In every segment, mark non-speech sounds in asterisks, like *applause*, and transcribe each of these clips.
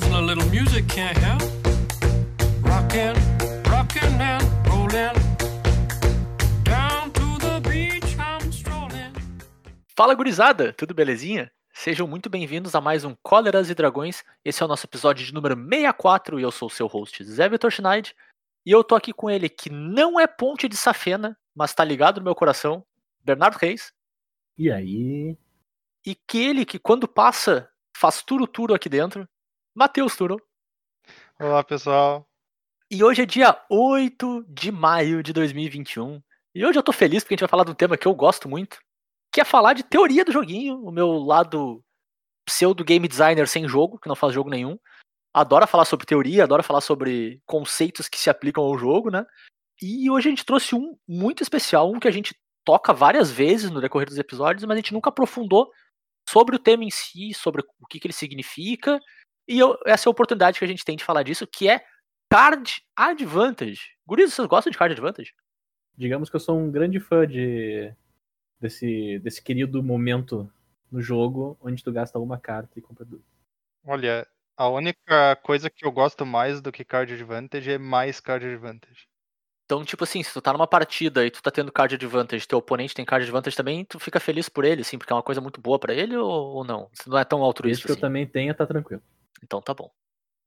A little music can't help. Rockin', rockin' and rollin'. Down to the beach I'm strolling. Fala gurizada, tudo belezinha? Sejam muito bem-vindos a mais um Cóleras e Dragões. Esse é o nosso episódio de número 64 e eu sou o seu host Zé Vitor Schneid. E eu tô aqui com ele que não é ponte de safena, mas tá ligado no meu coração, Bernardo Reis. E aí? E que ele que quando passa faz turo-turo aqui dentro, Matheus Turo. Olá, pessoal. E hoje é dia 8 de maio de 2021. E hoje eu tô feliz porque a gente vai falar de um tema que eu gosto muito, que é falar de teoria do joguinho, o meu lado pseudo game designer sem jogo, que não faz jogo nenhum. Adora falar sobre teoria, adora falar sobre conceitos que se aplicam ao jogo, né? E hoje a gente trouxe um muito especial, um que a gente toca várias vezes no decorrer dos episódios, mas a gente nunca aprofundou sobre o tema em si, sobre o que, que ele significa. E eu, essa é a oportunidade que a gente tem de falar disso, que é Card Advantage. Guris, vocês gostam de Card Advantage? Digamos que eu sou um grande fã de desse, desse querido momento no jogo onde tu gasta uma carta e compra duas. Olha, a única coisa que eu gosto mais do que Card Advantage é mais Card Advantage. Então, tipo assim, se tu tá numa partida e tu tá tendo card advantage, teu oponente tem card advantage também, tu fica feliz por ele, assim, porque é uma coisa muito boa pra ele ou, ou não? Você não é tão Desde altruísta que eu assim? também tenha, tá tranquilo. Então tá bom.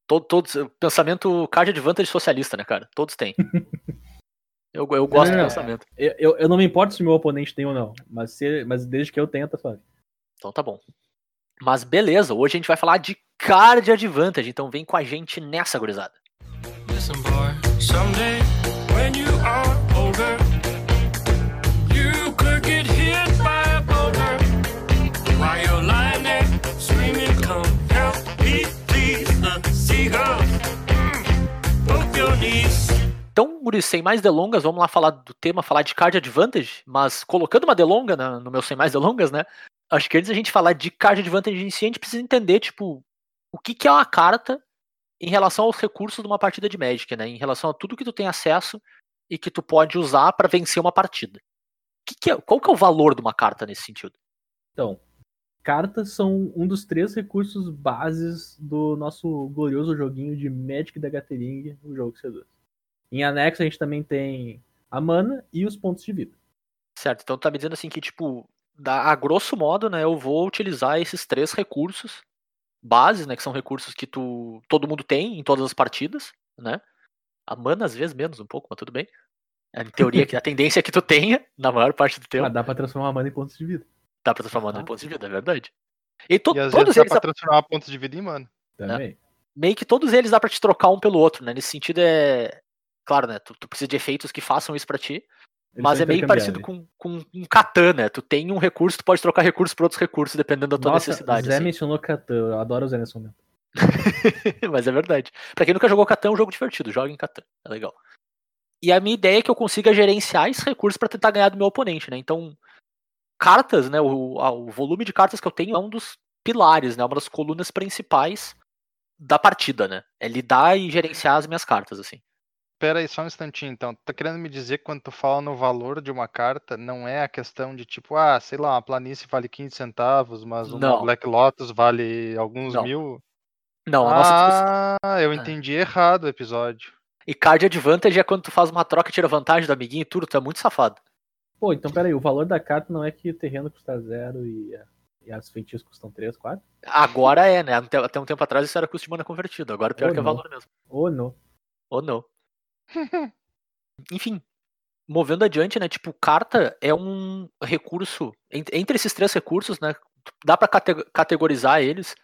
Todo, todos, pensamento card advantage socialista, né, cara? Todos têm. *laughs* eu, eu gosto Não, do pensamento. Eu, eu, eu não me importo se meu oponente tem ou não, mas, se, mas desde que eu tenha, tá suave. Então tá bom. Mas beleza, hoje a gente vai falar de card advantage, então vem com a gente nessa, gurizada. Listen, boy, someday when you are Então, Guris, sem mais delongas, vamos lá falar do tema, falar de card advantage, mas colocando uma delonga no meu sem mais delongas, né? Acho que antes da gente falar de card advantage em si, a gente precisa entender, tipo, o que, que é uma carta em relação aos recursos de uma partida de Magic, né? Em relação a tudo que tu tem acesso e que tu pode usar pra vencer uma partida. Que que é- qual que é o valor de uma carta nesse sentido? Então, cartas são um dos três recursos bases do nosso glorioso joguinho de Magic da Gathering, o jogo que seduz. Em anexo, a gente também tem a mana e os pontos de vida. Certo, então tu tá me dizendo assim que, tipo, da- a grosso modo, né, eu vou utilizar esses três recursos bases, né, que são recursos que tu todo mundo tem em todas as partidas, né? A mana às vezes menos um pouco, mas tudo bem. Em teoria, que a *laughs* tendência é que tu tenha na maior parte do tempo. Mas dá pra transformar a mana em pontos de vida. Dá pra transformar em Ah. pontos de vida, é verdade. E, to- E às todos vezes dá eles, pra transformar pontos de vida em mana. Também. meio que todos eles dá pra te trocar um pelo outro, né? Nesse sentido é. Claro, né? Tu, tu precisa de efeitos que façam isso pra ti. Eles Mas é meio parecido com, com um Catan, né? Tu tem um recurso, tu pode trocar recursos por outros recursos, dependendo da tua Nossa, necessidade. Zé assim. mencionou Catan, eu adoro o Zé nesse momento. *laughs* Mas é verdade. Pra quem nunca jogou Catan, é um jogo divertido. Joga em Catan. É legal. E a minha ideia é que eu consiga gerenciar esses recursos pra tentar ganhar do meu oponente, né? Então, cartas, né? O, o volume de cartas que eu tenho é um dos pilares, né? Uma das colunas principais da partida, né? É lidar e gerenciar as minhas cartas, assim. Pera aí, só um instantinho então. Tu tá querendo me dizer que quando tu fala no valor de uma carta, não é a questão de tipo, ah, sei lá, uma planície vale 15 centavos, mas uma Não. Black Lotus vale alguns Não. mil? Não, a nossa discussão. ah, eu entendi errado o episódio. E card advantage é quando tu faz uma troca e tira vantagem do amiguinho e tudo, tu é muito safado. Pô, então peraí, o valor da carta não é que o terreno custa zero e, e as feitiços custam 3, 4? Agora é, né? Até, até um tempo atrás isso era custo de mana convertido. Agora pior Ou que é não. valor mesmo. Ou não? Ou não. *laughs* Enfim, movendo adiante, né? Tipo, carta é um recurso. en- Entre esses três recursos, né? Dá cate- categorizar eles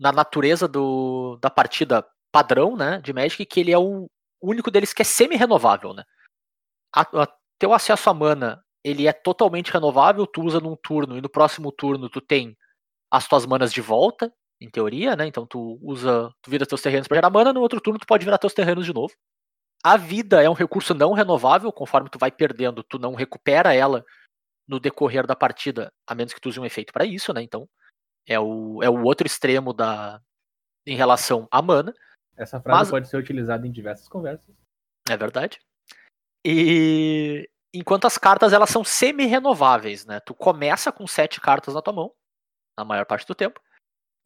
na natureza do, da partida padrão, né? De Magic, que ele é o único deles que é semi-renovável, né? A, a- teu acesso à mana, ele é totalmente renovável, tu usa num turno e no próximo turno tu tem as tuas manas de volta, em teoria, né? Então tu usa, tu vira teus terrenos pra gerar mana, no outro turno tu pode virar teus terrenos de novo. A vida é um recurso não renovável, conforme tu vai perdendo, tu não recupera ela no decorrer da partida, a menos que tu use um efeito para isso, né? Então é o, é o outro extremo da em relação à mana, Essa frase Mas- pode ser utilizada em diversas conversas. é verdade. E enquanto as cartas elas são semi-renováveis, né? Tu começa com sete cartas na tua mão, na maior parte do tempo,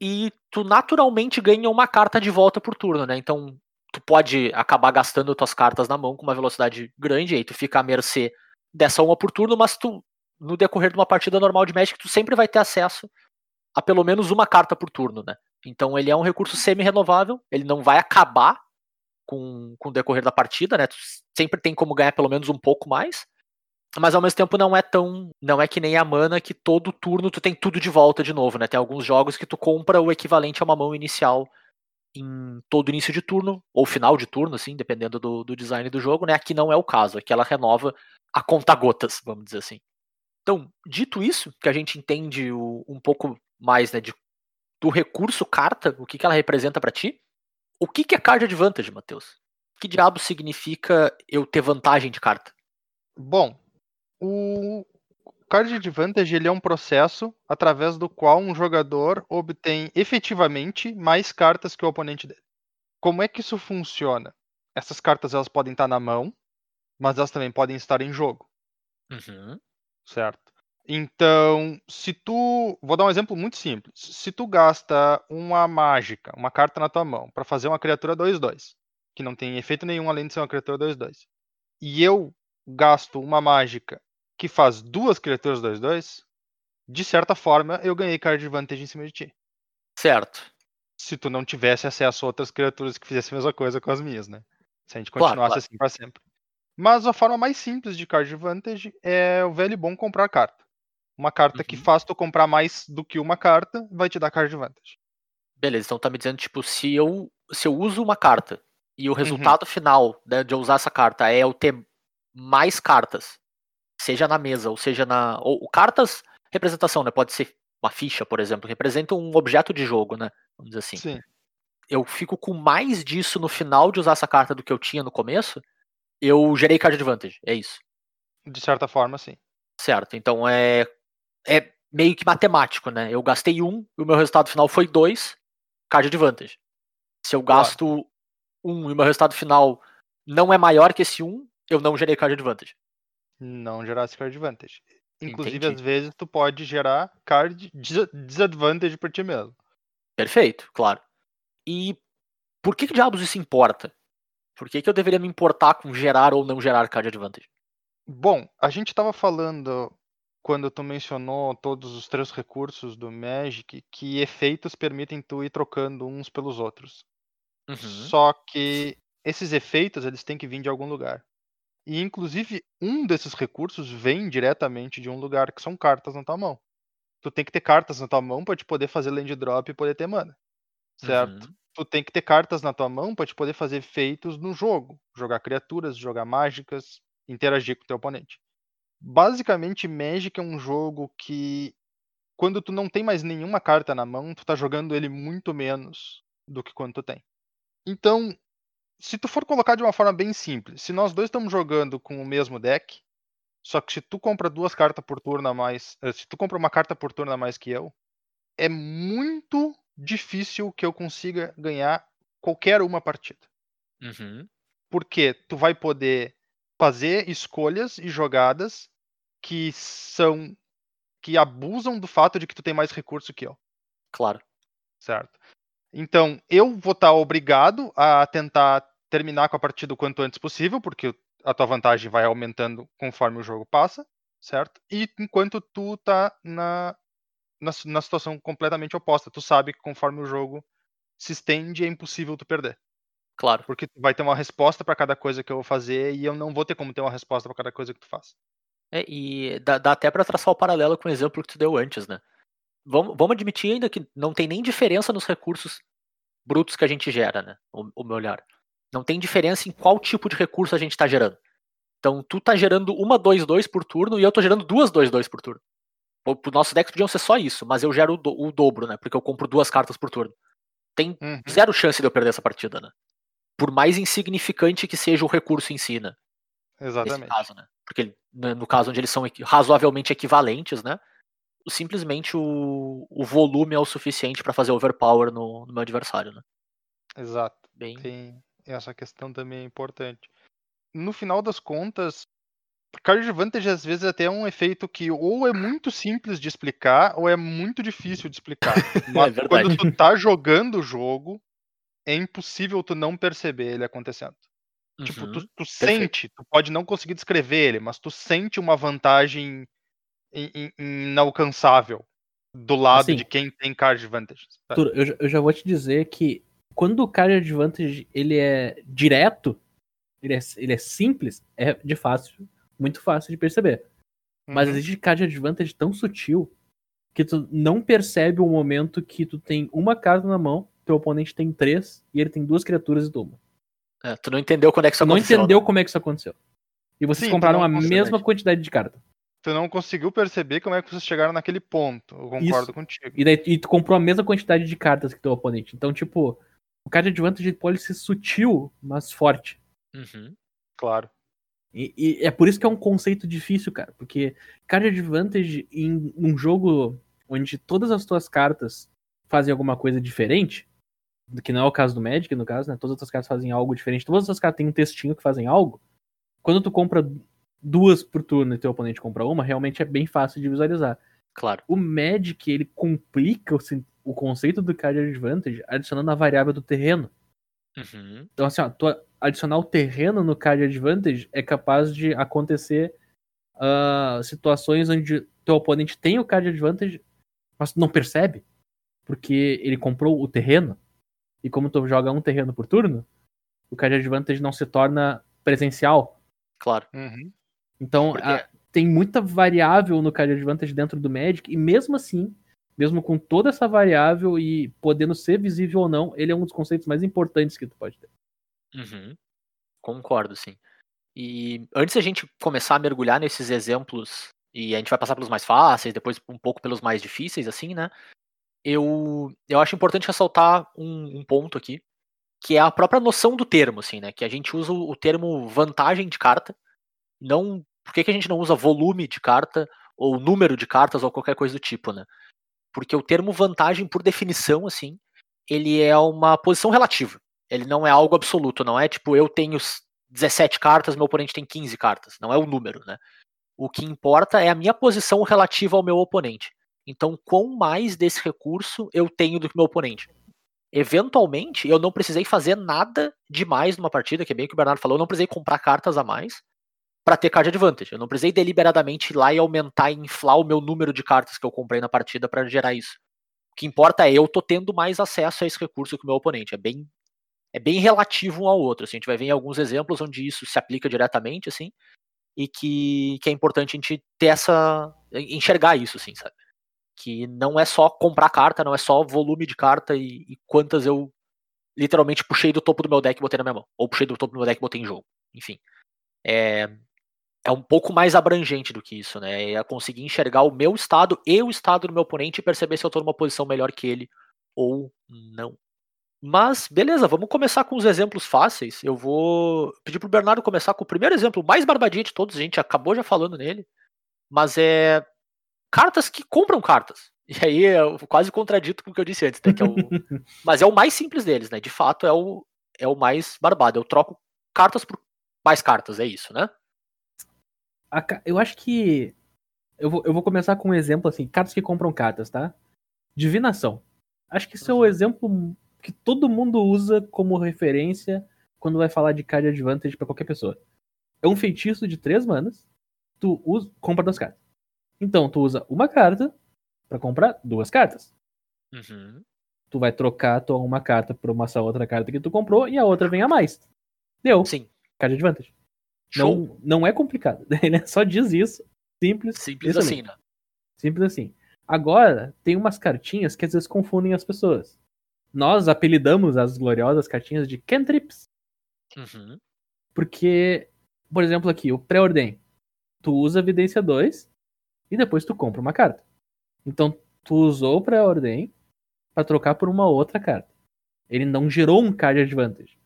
e tu naturalmente ganha uma carta de volta por turno, né? Então tu pode acabar gastando tuas cartas na mão com uma velocidade grande, aí tu fica à mercê dessa uma por turno, mas tu, no decorrer de uma partida normal de Magic, tu sempre vai ter acesso a pelo menos uma carta por turno, né? Então ele é um recurso semi-renovável, ele não vai acabar com, com o decorrer da partida, né? Tu sempre tem como ganhar pelo menos um pouco mais, mas ao mesmo tempo não é tão. Não é que nem a mana que todo turno tu tem tudo de volta de novo, né? Tem alguns jogos que tu compra o equivalente a uma mão inicial em todo início de turno, ou final de turno, assim, dependendo do, do design do jogo, né? Aqui não é o caso, aqui ela renova a conta gotas, vamos dizer assim. Então, dito isso, que a gente entende o, um pouco mais né, de, do recurso carta, o que, que ela representa para ti, o que, que é card advantage, Matheus? Que diabo significa eu ter vantagem de carta? Bom, o Card Advantage ele é um processo através do qual um jogador obtém efetivamente mais cartas que o oponente dele. Como é que isso funciona? Essas cartas elas podem estar na mão, mas elas também podem estar em jogo. Uhum. Certo. Então, se tu. Vou dar um exemplo muito simples. Se tu gasta uma mágica, uma carta na tua mão, para fazer uma criatura 2-2, que não tem efeito nenhum além de ser uma criatura 2-2, e eu gasto uma mágica que faz duas criaturas 2-2, de certa forma eu ganhei card advantage em cima de ti. Certo. Se tu não tivesse acesso a outras criaturas que fizessem a mesma coisa com as minhas, né? Se a gente Claro, continuasse claro. assim pra sempre. Mas a forma mais simples de card advantage é o velho e bom comprar carta. Uma carta que Uhum. faz tu comprar mais do que uma carta vai te dar card advantage. Beleza, então tá me dizendo, tipo, se eu, se eu uso uma carta e o Uhum. resultado final né, de eu usar essa carta é eu ter mais cartas, seja na mesa ou seja na. Ou, cartas, representação, né? Pode ser uma ficha, por exemplo, representa um objeto de jogo, né? Vamos dizer assim. Sim. Eu fico com mais disso no final de usar essa carta do que eu tinha no começo, eu gerei card advantage. É isso. De certa forma, sim. Certo. Então é. É meio que matemático, né? Eu gastei um e o meu resultado final foi dois, card advantage. Se eu Claro. gasto um e o meu resultado final não é maior que esse um, eu não gerei card advantage. Não gerasse card advantage. Inclusive, Entendi. às vezes, tu pode gerar card disadvantage por ti mesmo. Perfeito, claro. E por que, que diabos isso importa? Por que, que eu deveria me importar com gerar ou não gerar card advantage? Bom, a gente estava falando quando tu mencionou todos os três recursos do Magic que efeitos permitem tu ir trocando uns pelos outros. Uhum. Só que esses efeitos eles têm que vir de algum lugar. E inclusive um desses recursos vem diretamente de um lugar que são cartas na tua mão. Tu tem que ter cartas na tua mão para te poder fazer land drop e poder ter mana. Certo? Uhum. Tu tem que ter cartas na tua mão para te poder fazer efeitos no jogo, jogar criaturas, jogar mágicas, interagir com o teu oponente. Basicamente, Magic é um jogo que quando tu não tem mais nenhuma carta na mão, tu tá jogando ele muito menos do que quando tu tem. Então, se tu for colocar de uma forma bem simples, se nós dois estamos jogando com o mesmo deck, só que se tu compra duas cartas por turno a mais, eh, se tu compra uma carta por turno a mais que eu, é muito difícil que eu consiga ganhar qualquer uma partida. Uhum. Porque tu vai poder fazer escolhas e jogadas que são que abusam do fato de que tu tem mais recurso que eu Claro. certo? Então, eu vou estar obrigado a tentar terminar com a partida o quanto antes possível, porque a tua vantagem vai aumentando conforme o jogo passa, certo? E enquanto tu tá na, na, na situação completamente oposta, tu sabe que conforme o jogo se estende, é impossível tu perder. Claro. Porque tu vai ter uma resposta para cada coisa que eu vou fazer e eu não vou ter como ter uma resposta para cada coisa que tu faz. É, e dá, dá até pra traçar o paralelo com o exemplo que tu deu antes, né? Vamos, vamos admitir ainda que não tem nem diferença nos recursos brutos que a gente gera, né? O, o meu olhar. Não tem diferença em qual tipo de recurso a gente tá gerando. Então, tu tá gerando uma 2-2 por turno e eu tô gerando duas 2-2 por turno. O pro nosso deck podiam ser só isso, mas eu gero o, do- o dobro, né? Porque eu compro duas cartas por turno. Tem Uhum. zero chance de eu perder essa partida, né? Por mais insignificante que seja o recurso em si, né? nesse Exatamente. caso, né? Porque né, no caso onde eles são razoavelmente equivalentes, né? Simplesmente o, o volume é o suficiente para fazer overpower no, no meu adversário, né? Exato. Bem, Tem essa questão também é importante. No final das contas, Card Advantage às vezes até é um efeito que ou é muito simples de explicar ou é muito difícil de explicar. *laughs* Mas verdade. quando tu tá jogando o jogo, é impossível tu não perceber ele acontecendo. Tipo, Uhum. tu, tu sente, tu pode não conseguir descrever ele, mas tu sente uma vantagem inalcançável do lado Assim, de quem tem card advantage. sabe? Arthur, eu, já- eu já vou te dizer que quando o card advantage ele é direto, ele é, ele é simples, é de fácil, muito fácil de perceber. Mas Uhum. existe card advantage tão sutil que tu não percebe o momento que tu tem uma carta na mão, teu oponente tem três e ele tem duas criaturas e toma. É, tu não entendeu quando é que isso Tu não aconteceu. entendeu né? como é que isso aconteceu. E vocês Sim, compraram a mesma quantidade de carta. Tu não conseguiu perceber como é que vocês chegaram naquele ponto. Eu concordo Isso. contigo. E, daí, e tu comprou a mesma quantidade de cartas que teu oponente. Então, tipo, o card advantage pode ser sutil, mas forte. Uhum. Claro. E, e é por isso que é um conceito difícil, cara. Porque card advantage em um jogo onde todas as tuas cartas fazem alguma coisa diferente, do que não é o caso do Magic, no caso, né? Todas as tuas cartas fazem algo diferente. Todas as tuas cartas têm um textinho que fazem algo. Quando tu compra duas por turno e teu oponente compra uma, realmente é bem fácil de visualizar. Claro. O Magic, ele complica o, o conceito do card advantage adicionando a variável do terreno. Uhum. Então, assim, ó, tu adicionar o terreno no card advantage é capaz de acontecer ah, situações onde teu oponente tem o card advantage, mas tu não percebe, porque ele comprou o terreno. E como tu joga um terreno por turno, o card advantage não se torna presencial. Claro. Uhum. Então, a- tem muita variável no card advantage dentro do Magic, e mesmo assim, mesmo com toda essa variável e podendo ser visível ou não, ele é um dos conceitos mais importantes que tu pode ter. Uhum. Concordo, sim. E antes da gente começar a mergulhar nesses exemplos, e a gente vai passar pelos mais fáceis, depois um pouco pelos mais difíceis, assim, né? Eu, eu acho importante ressaltar um, um ponto aqui, que é a própria noção do termo, assim, né? Que a gente usa o termo vantagem de carta, não. Por que, que a gente não usa volume de carta, ou número de cartas, ou qualquer coisa do tipo, né? Porque o termo vantagem, por definição, assim, ele é uma posição relativa. Ele não é algo absoluto, não é tipo, eu tenho 17 cartas, meu oponente tem 15 cartas. Não é o número, né? O que importa é a minha posição relativa ao meu oponente. Então, quão mais desse recurso eu tenho do que meu oponente. Eventualmente, eu não precisei fazer nada demais numa partida, que é bem o que o Bernardo falou, eu não precisei comprar cartas a mais para ter card advantage. Eu não precisei deliberadamente ir lá e aumentar e inflar o meu número de cartas que eu comprei na partida para gerar isso. O que importa é eu tô tendo mais acesso a esse recurso que o meu oponente. É bem é bem relativo um ao outro. Assim, a gente vai ver em alguns exemplos onde isso se aplica diretamente, assim, e que, que é importante a gente ter essa. enxergar isso, assim, sabe? Que não é só comprar carta, não é só volume de carta e, e quantas eu literalmente puxei do topo do meu deck e botei na minha mão. Ou puxei do topo do meu deck e botei em jogo. Enfim. É, é um pouco mais abrangente do que isso, né? É conseguir enxergar o meu estado e o estado do meu oponente e perceber se eu tô numa posição melhor que ele ou não. Mas, beleza, vamos começar com os exemplos fáceis. Eu vou pedir pro Bernardo começar com o primeiro exemplo, o mais barbadinho de todos, a gente acabou já falando nele. Mas é. Cartas que compram cartas. E aí eu quase contradito com o que eu disse antes, né? Que é o... *laughs* Mas é o mais simples deles, né? De fato, é o, é o mais barbado. Eu troco cartas por mais cartas, é isso, né? A eu acho que. Eu vou, eu vou começar com um exemplo assim: cartas que compram cartas, tá? Divinação. Acho que esse é o exemplo que todo mundo usa como referência quando vai falar de card advantage pra qualquer pessoa. É um feitiço de três manas. Tu usa, compra duas cartas. Então, tu usa uma carta pra comprar duas cartas. Uhum. Tu vai trocar tua uma carta por uma outra carta que tu comprou e a outra vem a mais. Deu. Sim. Card advantage. Show. Não, não é complicado. Ele *laughs* só diz isso. Simples. Simples assim, né? Simples assim. Agora, tem umas cartinhas que às vezes confundem as pessoas. Nós apelidamos as gloriosas cartinhas de cantrips, Uhum. porque, por exemplo, aqui, o pré-ordem. Tu usa evidência 2 e depois tu compra uma carta. Então, tu usou o pré-ordem para trocar por uma outra carta. Ele não gerou um card advantage,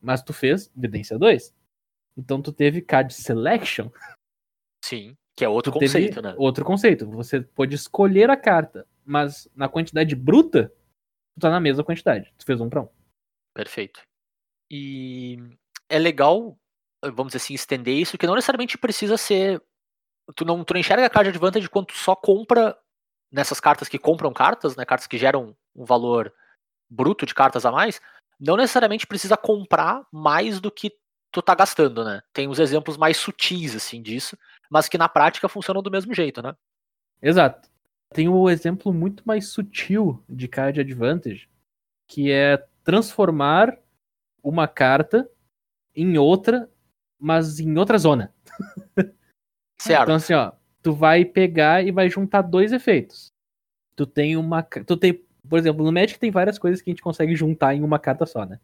mas tu fez evidência 2. Então, tu teve card selection Sim. Que é outro Tu conceito, né? Outro conceito. Você pode escolher a carta, mas na quantidade bruta, tu tá na mesma quantidade. Tu fez um pra um. Perfeito. E é legal vamos dizer assim, estender isso, que não necessariamente precisa ser. Tu não, tu não enxerga a card advantage quando tu só compra nessas cartas que compram cartas, né? Cartas que geram um valor bruto de cartas a mais, não necessariamente precisa comprar mais do que tu tá gastando, né? Tem uns exemplos mais sutis, assim, disso, mas que na prática funcionam do mesmo jeito, né? Exato. Tem um exemplo muito mais sutil de card advantage, que é transformar uma carta em outra, mas em outra zona. *laughs* Certo. Então assim, ó, tu vai pegar e vai juntar dois efeitos. Tu tem uma, tu tem, por exemplo, no Magic tem várias coisas que a gente consegue juntar em uma carta só, né?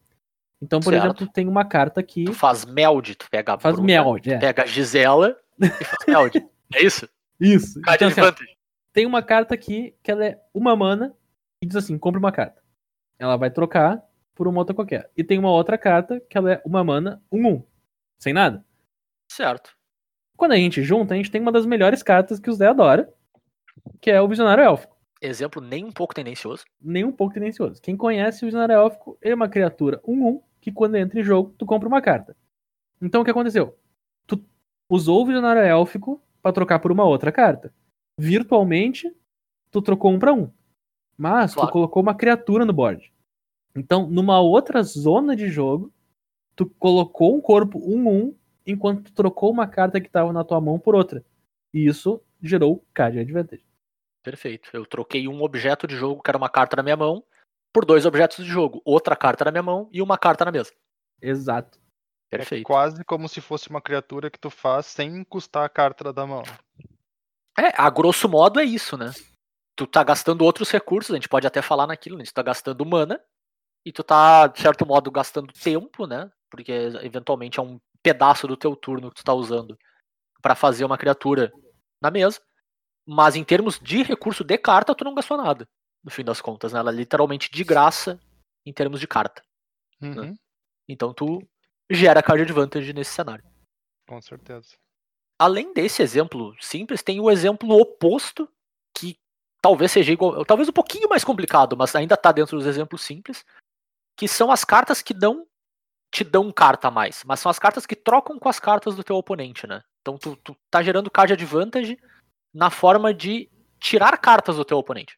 Então, por Certo. exemplo, tem uma carta que Tu faz meld, tu pega a faz Bruna, meld, é. pega a Gisela e faz meld. *laughs* É isso? Isso. Card Então, assim, ó, tem uma carta aqui que ela é uma mana e diz assim, compre uma carta. Ela vai trocar por uma outra qualquer. E tem uma outra carta que ela é uma mana, um um, sem nada. Certo. Quando a gente junta, a gente tem uma das melhores cartas que o Zé adora, que é o Visionário Élfico. Exemplo nem um pouco tendencioso. Nem um pouco tendencioso. Quem conhece o Visionário Élfico, ele é uma criatura 1-1, que quando entra em jogo, tu compra uma carta. Então o que aconteceu? Tu usou o Visionário Élfico pra trocar por uma outra carta. Virtualmente, tu trocou um pra um. Mas Claro. tu colocou uma criatura no board. Então, numa outra zona de jogo, tu colocou um corpo 1-1, enquanto tu trocou uma carta que tava na tua mão por outra. E isso gerou card advantage. Perfeito. Eu troquei um objeto de jogo, que era uma carta na minha mão, por dois objetos de jogo. Outra carta na minha mão e uma carta na mesa. Exato. É Perfeito. quase como se fosse uma criatura que tu faz sem encustar a carta da mão. É, a grosso modo é isso, né? Tu tá gastando outros recursos, a gente pode até falar naquilo, né? Tu tá gastando mana e tu tá, de certo modo, gastando tempo, né? Porque eventualmente é um pedaço do teu turno que tu tá usando pra fazer uma criatura na mesa. Mas em termos de recurso de carta, tu não gastou nada, no fim das contas, né? Ela é literalmente de graça em termos de carta. Uhum, Então tu gera card advantage nesse cenário. com certeza. além desse exemplo simples, tem o exemplo oposto, que talvez seja igual, talvez um pouquinho mais complicado, mas ainda tá dentro dos exemplos simples, que são as cartas que dão te dão carta a mais, mas são as cartas que trocam com as cartas do teu oponente, né? Então tu, tu tá gerando card advantage na forma de tirar cartas do teu oponente.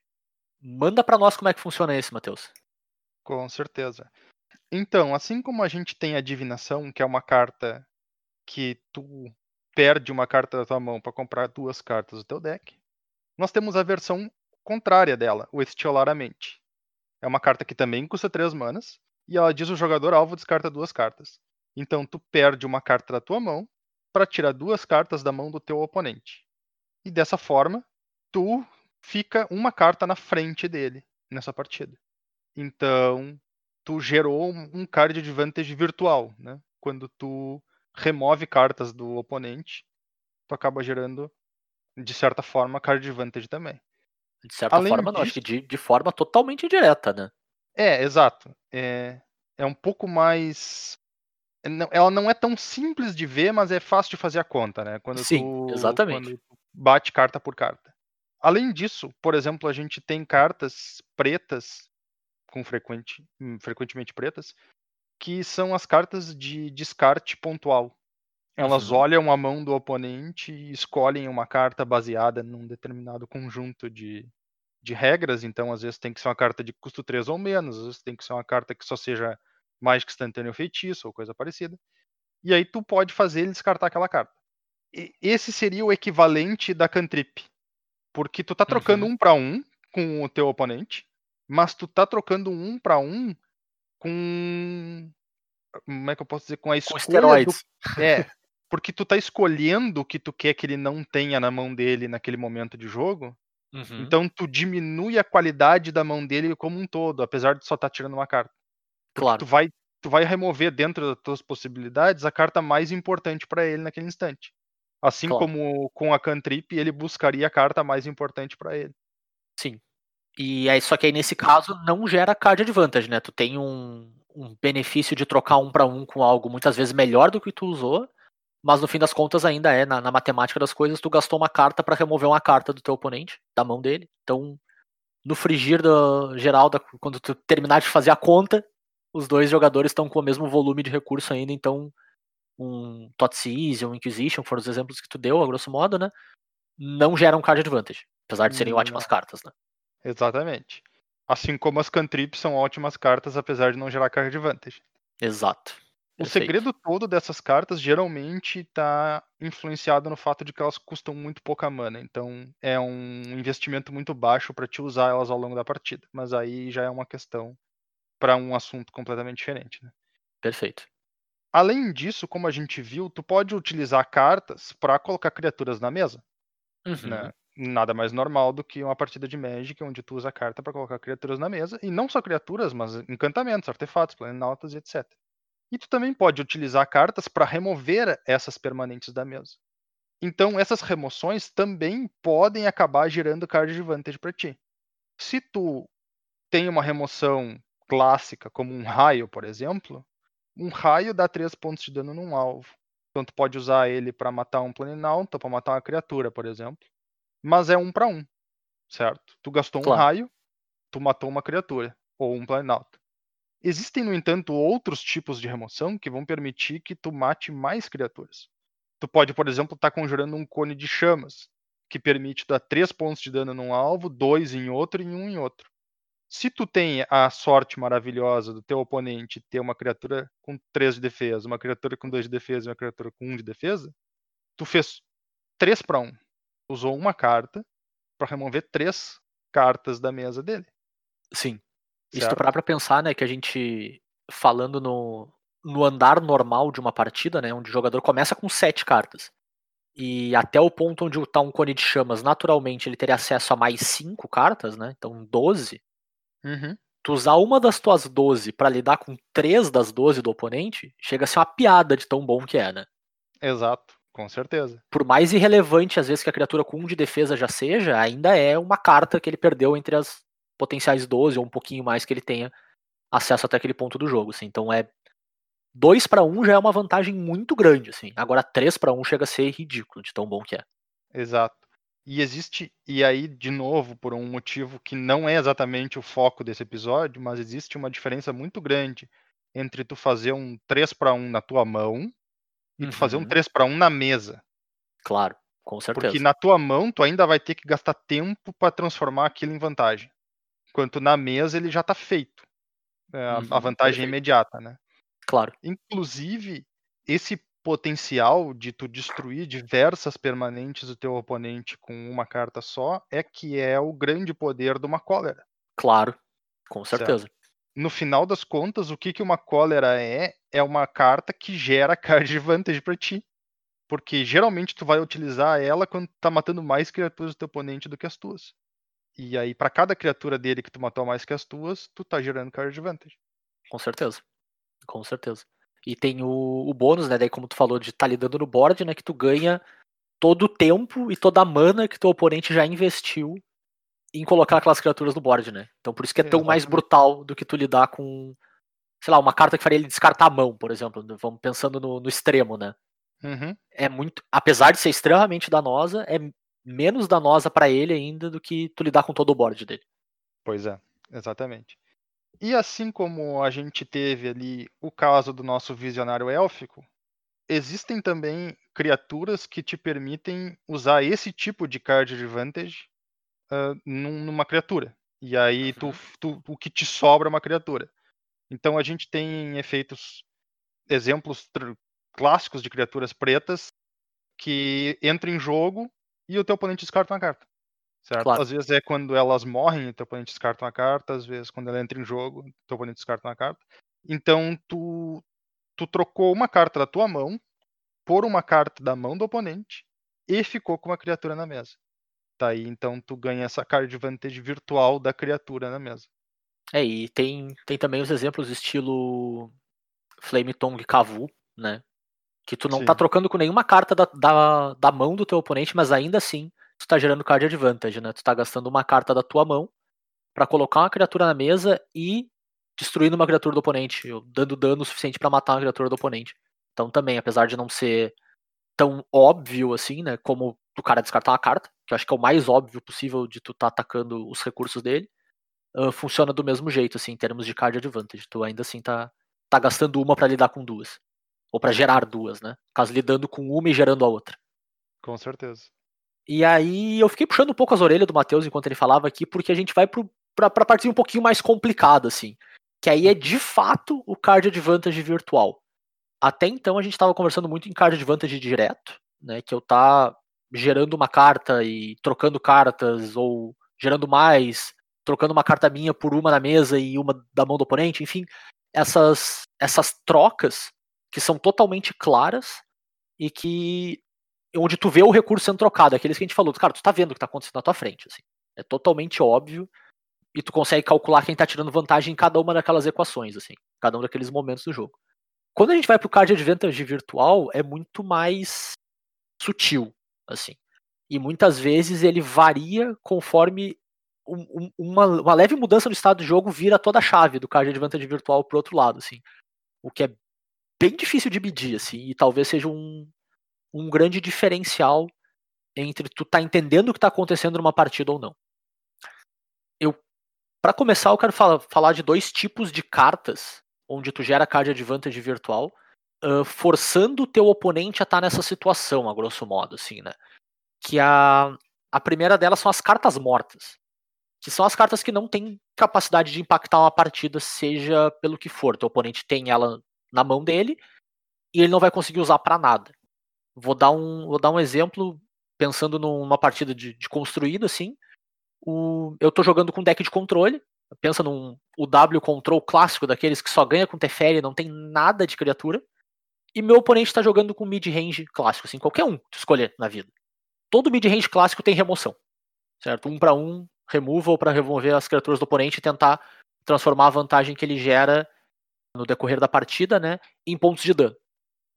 Manda pra nós como é que funciona esse, Matheus. Com certeza. Então, assim como a gente tem a divinação, que é uma carta que tu perde uma carta da tua mão para comprar duas cartas do teu deck, nós temos a versão contrária dela, o Estiolar a Mente. É uma carta que também custa três manas, e ela diz o jogador alvo descarta duas cartas. Então tu perde uma carta da tua mão para tirar duas cartas da mão do teu oponente. E dessa forma, tu fica uma carta na frente dele nessa partida. Então, tu gerou um card advantage virtual, né? Quando tu remove cartas do oponente, tu acaba gerando, de certa forma, card advantage também. De certa Além forma, não, acho que de, de forma totalmente indireta, né? É, exato. É, é um pouco mais. Ela não é tão simples de ver, mas é fácil de fazer a conta, né? Quando Sim, tu, exatamente. Quando tu bate carta por carta. Além disso, por exemplo, a gente tem cartas pretas, com frequente, hum, frequentemente pretas, que são as cartas de descarte pontual. Elas Uhum. olham a mão do oponente e escolhem uma carta baseada num determinado conjunto de, de regras. Então, às vezes, tem que ser uma carta de custo 3 ou menos, às vezes tem que ser uma carta que só seja mágica instantânea ou feitiço ou coisa parecida. E aí tu pode fazer ele descartar aquela carta. E esse seria o equivalente da cantrip. Porque tu tá trocando um para um com o teu oponente, mas tu tá trocando um para um com como é que eu posso dizer com a Com escolha do esteroides. é, porque tu tá escolhendo o que tu quer que ele não tenha na mão dele naquele momento de jogo, Uhum. então tu diminui a qualidade da mão dele como um todo, apesar de só estar tirando uma carta. claro. Tu vai, tu vai remover dentro das tuas possibilidades a carta mais importante para ele naquele instante. Assim Claro. como com a cantrip, ele buscaria a carta mais importante para ele. Sim. E aí, só que aí nesse caso não gera card advantage, né? Tu tem um, um benefício de trocar um para um com algo muitas vezes melhor do que tu usou, mas no fim das contas ainda é, na, na matemática das coisas, tu gastou uma carta para remover uma carta do teu oponente, da mão dele. Então, no frigir do geral, da, quando tu terminar de fazer a conta, os dois jogadores estão com o mesmo volume de recurso ainda, então um Totseize, um Inquisition, que foram os exemplos que tu deu, a grosso modo, né? Não geram card advantage, apesar de serem Não. ótimas cartas, né? Exatamente. Assim como as cantrips são ótimas cartas, apesar de não gerar card advantage. Exato. O Perfeito. segredo todo dessas cartas geralmente está influenciado no fato de que elas custam muito pouca mana. Então é um investimento muito baixo para te usar elas ao longo da partida. Mas aí já é uma questão para um assunto completamente diferente. Né? Perfeito. Além disso, como a gente viu, tu pode utilizar cartas para colocar criaturas na mesa. Uhum. né? Nada mais normal do que uma partida de Magic onde tu usa a carta para colocar criaturas na mesa. E não só criaturas, mas encantamentos, artefatos, planaltas e etc. E tu também pode utilizar cartas para remover essas permanentes da mesa. Então, essas remoções também podem acabar gerando card advantage para ti. Se tu tem uma remoção clássica, como um raio, por exemplo, um raio dá 3 pontos de dano num alvo. Então, tu pode usar ele para matar um planinauta, para matar uma criatura, por exemplo. Mas é um para um, certo? Tu gastou um Claro. raio, tu matou uma criatura, ou um planinauta. Existem, no entanto, outros tipos de remoção que vão permitir que tu mate mais criaturas. Tu pode, por exemplo, estar conjurando um cone de chamas, que permite dar 3 pontos de dano num alvo, 2 em outro e 1 em outro. Se tu tem a sorte maravilhosa do teu oponente ter uma criatura com 3 de defesa, uma criatura com 2 de defesa e uma criatura com 1 de defesa, tu fez 3 para 1. Usou uma carta para remover 3 cartas da mesa dele. Sim. E se tu certo? parar pra pensar, né, que a gente, falando no, no andar normal de uma partida, né, onde o jogador começa com sete cartas, e até o ponto onde tá um cone de chamas, naturalmente ele teria acesso a mais cinco cartas, né, então 12, Uhum. tu usar uma das tuas 12 pra lidar com três das 12 do oponente, chega a ser uma piada de tão bom que é, né. Exato, com certeza. Por mais irrelevante às vezes que a criatura com um de defesa já seja, ainda é uma carta que ele perdeu entre as potenciais 12 ou um pouquinho mais que ele tenha acesso até aquele ponto do jogo, assim. Então é 2 para 1 já é uma vantagem muito grande, assim. Agora 3 para 1 chega a ser ridículo de tão bom que é. Exato. E existe, e aí, de novo, por um motivo que não é exatamente o foco desse episódio, mas existe uma diferença muito grande entre tu fazer um 3 para 1 na tua mão e tu fazer um Uhum. 3 para 1 na mesa. Claro, com certeza. Porque na tua mão tu ainda vai ter que gastar tempo para transformar aquilo em vantagem. Enquanto na mesa ele já tá feito. É, a- a Uhum, vantagem é perfeito. imediata, né? Claro. Inclusive, esse potencial de tu destruir diversas permanentes do teu oponente com uma carta só é que é o grande poder de uma cólera. Claro. Com certeza. No final das contas, o que, que uma cólera é? É uma carta que gera *laughs* card advantage pra ti. Porque geralmente tu vai utilizar ela quando tu tá matando mais criaturas do teu oponente do que as tuas. E aí, pra cada criatura dele que tu matou mais que as tuas, tu tá gerando card advantage. Com certeza. Com certeza. E tem o, o bônus, né? Daí, como tu falou, de estar lidando no board, né? Que tu ganha todo o tempo e toda a mana que teu oponente já investiu em colocar aquelas criaturas no board, né? Então por isso que é tão mais brutal do que tu lidar com, sei lá, uma carta que faria ele descartar a mão, por exemplo. Vamos pensando no, no extremo, né? Uhum. É muito. Apesar de ser extremamente danosa, é menos danosa pra ele ainda do que tu lidar com todo o board dele. Pois é, exatamente. E assim como a gente teve ali o caso do nosso visionário élfico, existem também criaturas que te permitem usar esse tipo de card advantage num- numa criatura. E aí tu, Uhum. tu- o que te sobra é uma criatura. Então a gente tem efeitos, exemplos clássicos de criaturas pretas que entram em jogo e o teu oponente descarta uma carta. Certo? Claro. Às vezes é quando elas morrem, teu oponente descarta uma carta, às vezes quando ela entra em jogo, teu oponente descarta uma carta. Então tu, tu trocou uma carta da tua mão por uma carta da mão do oponente e ficou com uma criatura na mesa. Tá aí, então tu ganha essa card advantage virtual da criatura na mesa. É, e tem, tem também os exemplos estilo Flame Tongue Kavu, né? Que tu não Sim. tá trocando com nenhuma carta da, da, da mão do teu oponente, mas ainda assim tu tá gerando card advantage, né? Tu tá gastando uma carta da tua mão pra colocar uma criatura na mesa e destruindo uma criatura do oponente, dando dano suficiente pra matar uma criatura do oponente. Então também, apesar de não ser tão óbvio assim, né, como o cara descartar uma carta, que eu acho que é o mais óbvio possível de tu tá atacando os recursos dele, ah, funciona do mesmo jeito, assim, em termos de card advantage. Tu ainda assim tá, tá gastando uma pra lidar com duas. Ou para gerar duas, né? Caso, lidando com uma e gerando a outra. Com certeza. E aí eu fiquei puxando um pouco as orelhas do Matheus enquanto ele falava aqui, porque a gente vai pro, pra, pra parte um pouquinho mais complicada, assim. Que aí é de fato o card advantage virtual. Até então a gente estava conversando muito em card advantage direto, né? Que eu tá gerando uma carta e trocando cartas, ou gerando mais, trocando uma carta minha por uma na mesa e uma da mão do oponente, enfim, essas, essas trocas que são totalmente claras e que onde tu vê o recurso sendo trocado, aqueles que a gente falou, cara, tu tá vendo o que tá acontecendo na tua frente, assim. É totalmente óbvio e tu consegue calcular quem tá tirando vantagem em cada uma daquelas equações, assim, cada um daqueles momentos do jogo. Quando a gente vai pro card advantage virtual, é muito mais sutil, assim. E muitas vezes ele varia conforme um, uma, uma, leve mudança no estado do jogo vira toda a chave do card advantage virtual pro outro lado, assim. O que é bem difícil de medir, assim, e talvez seja um, um grande diferencial entre tu tá entendendo o que tá acontecendo numa partida ou não. Eu, para começar, eu quero falar, falar de dois tipos de cartas onde tu gera card advantage virtual, uh, forçando o teu oponente a estar tá nessa situação, a grosso modo, assim, né? Que a, a primeira delas são as cartas mortas, que são as cartas que não têm capacidade de impactar uma partida, seja pelo que for. Teu oponente tem ela na mão dele e ele não vai conseguir usar para nada. Vou dar um, vou dar um exemplo pensando numa partida de, de construído, assim. O, eu tô jogando com deck de controle. Pensa num o W control clássico daqueles que só ganha com Teferi, não tem nada de criatura. E meu oponente está jogando com mid-range clássico, assim, qualquer um tu escolher na vida. Todo mid-range clássico tem remoção. Certo? Um para um, removal para remover as criaturas do oponente e tentar transformar a vantagem que ele gera no decorrer da partida, né, em pontos de dano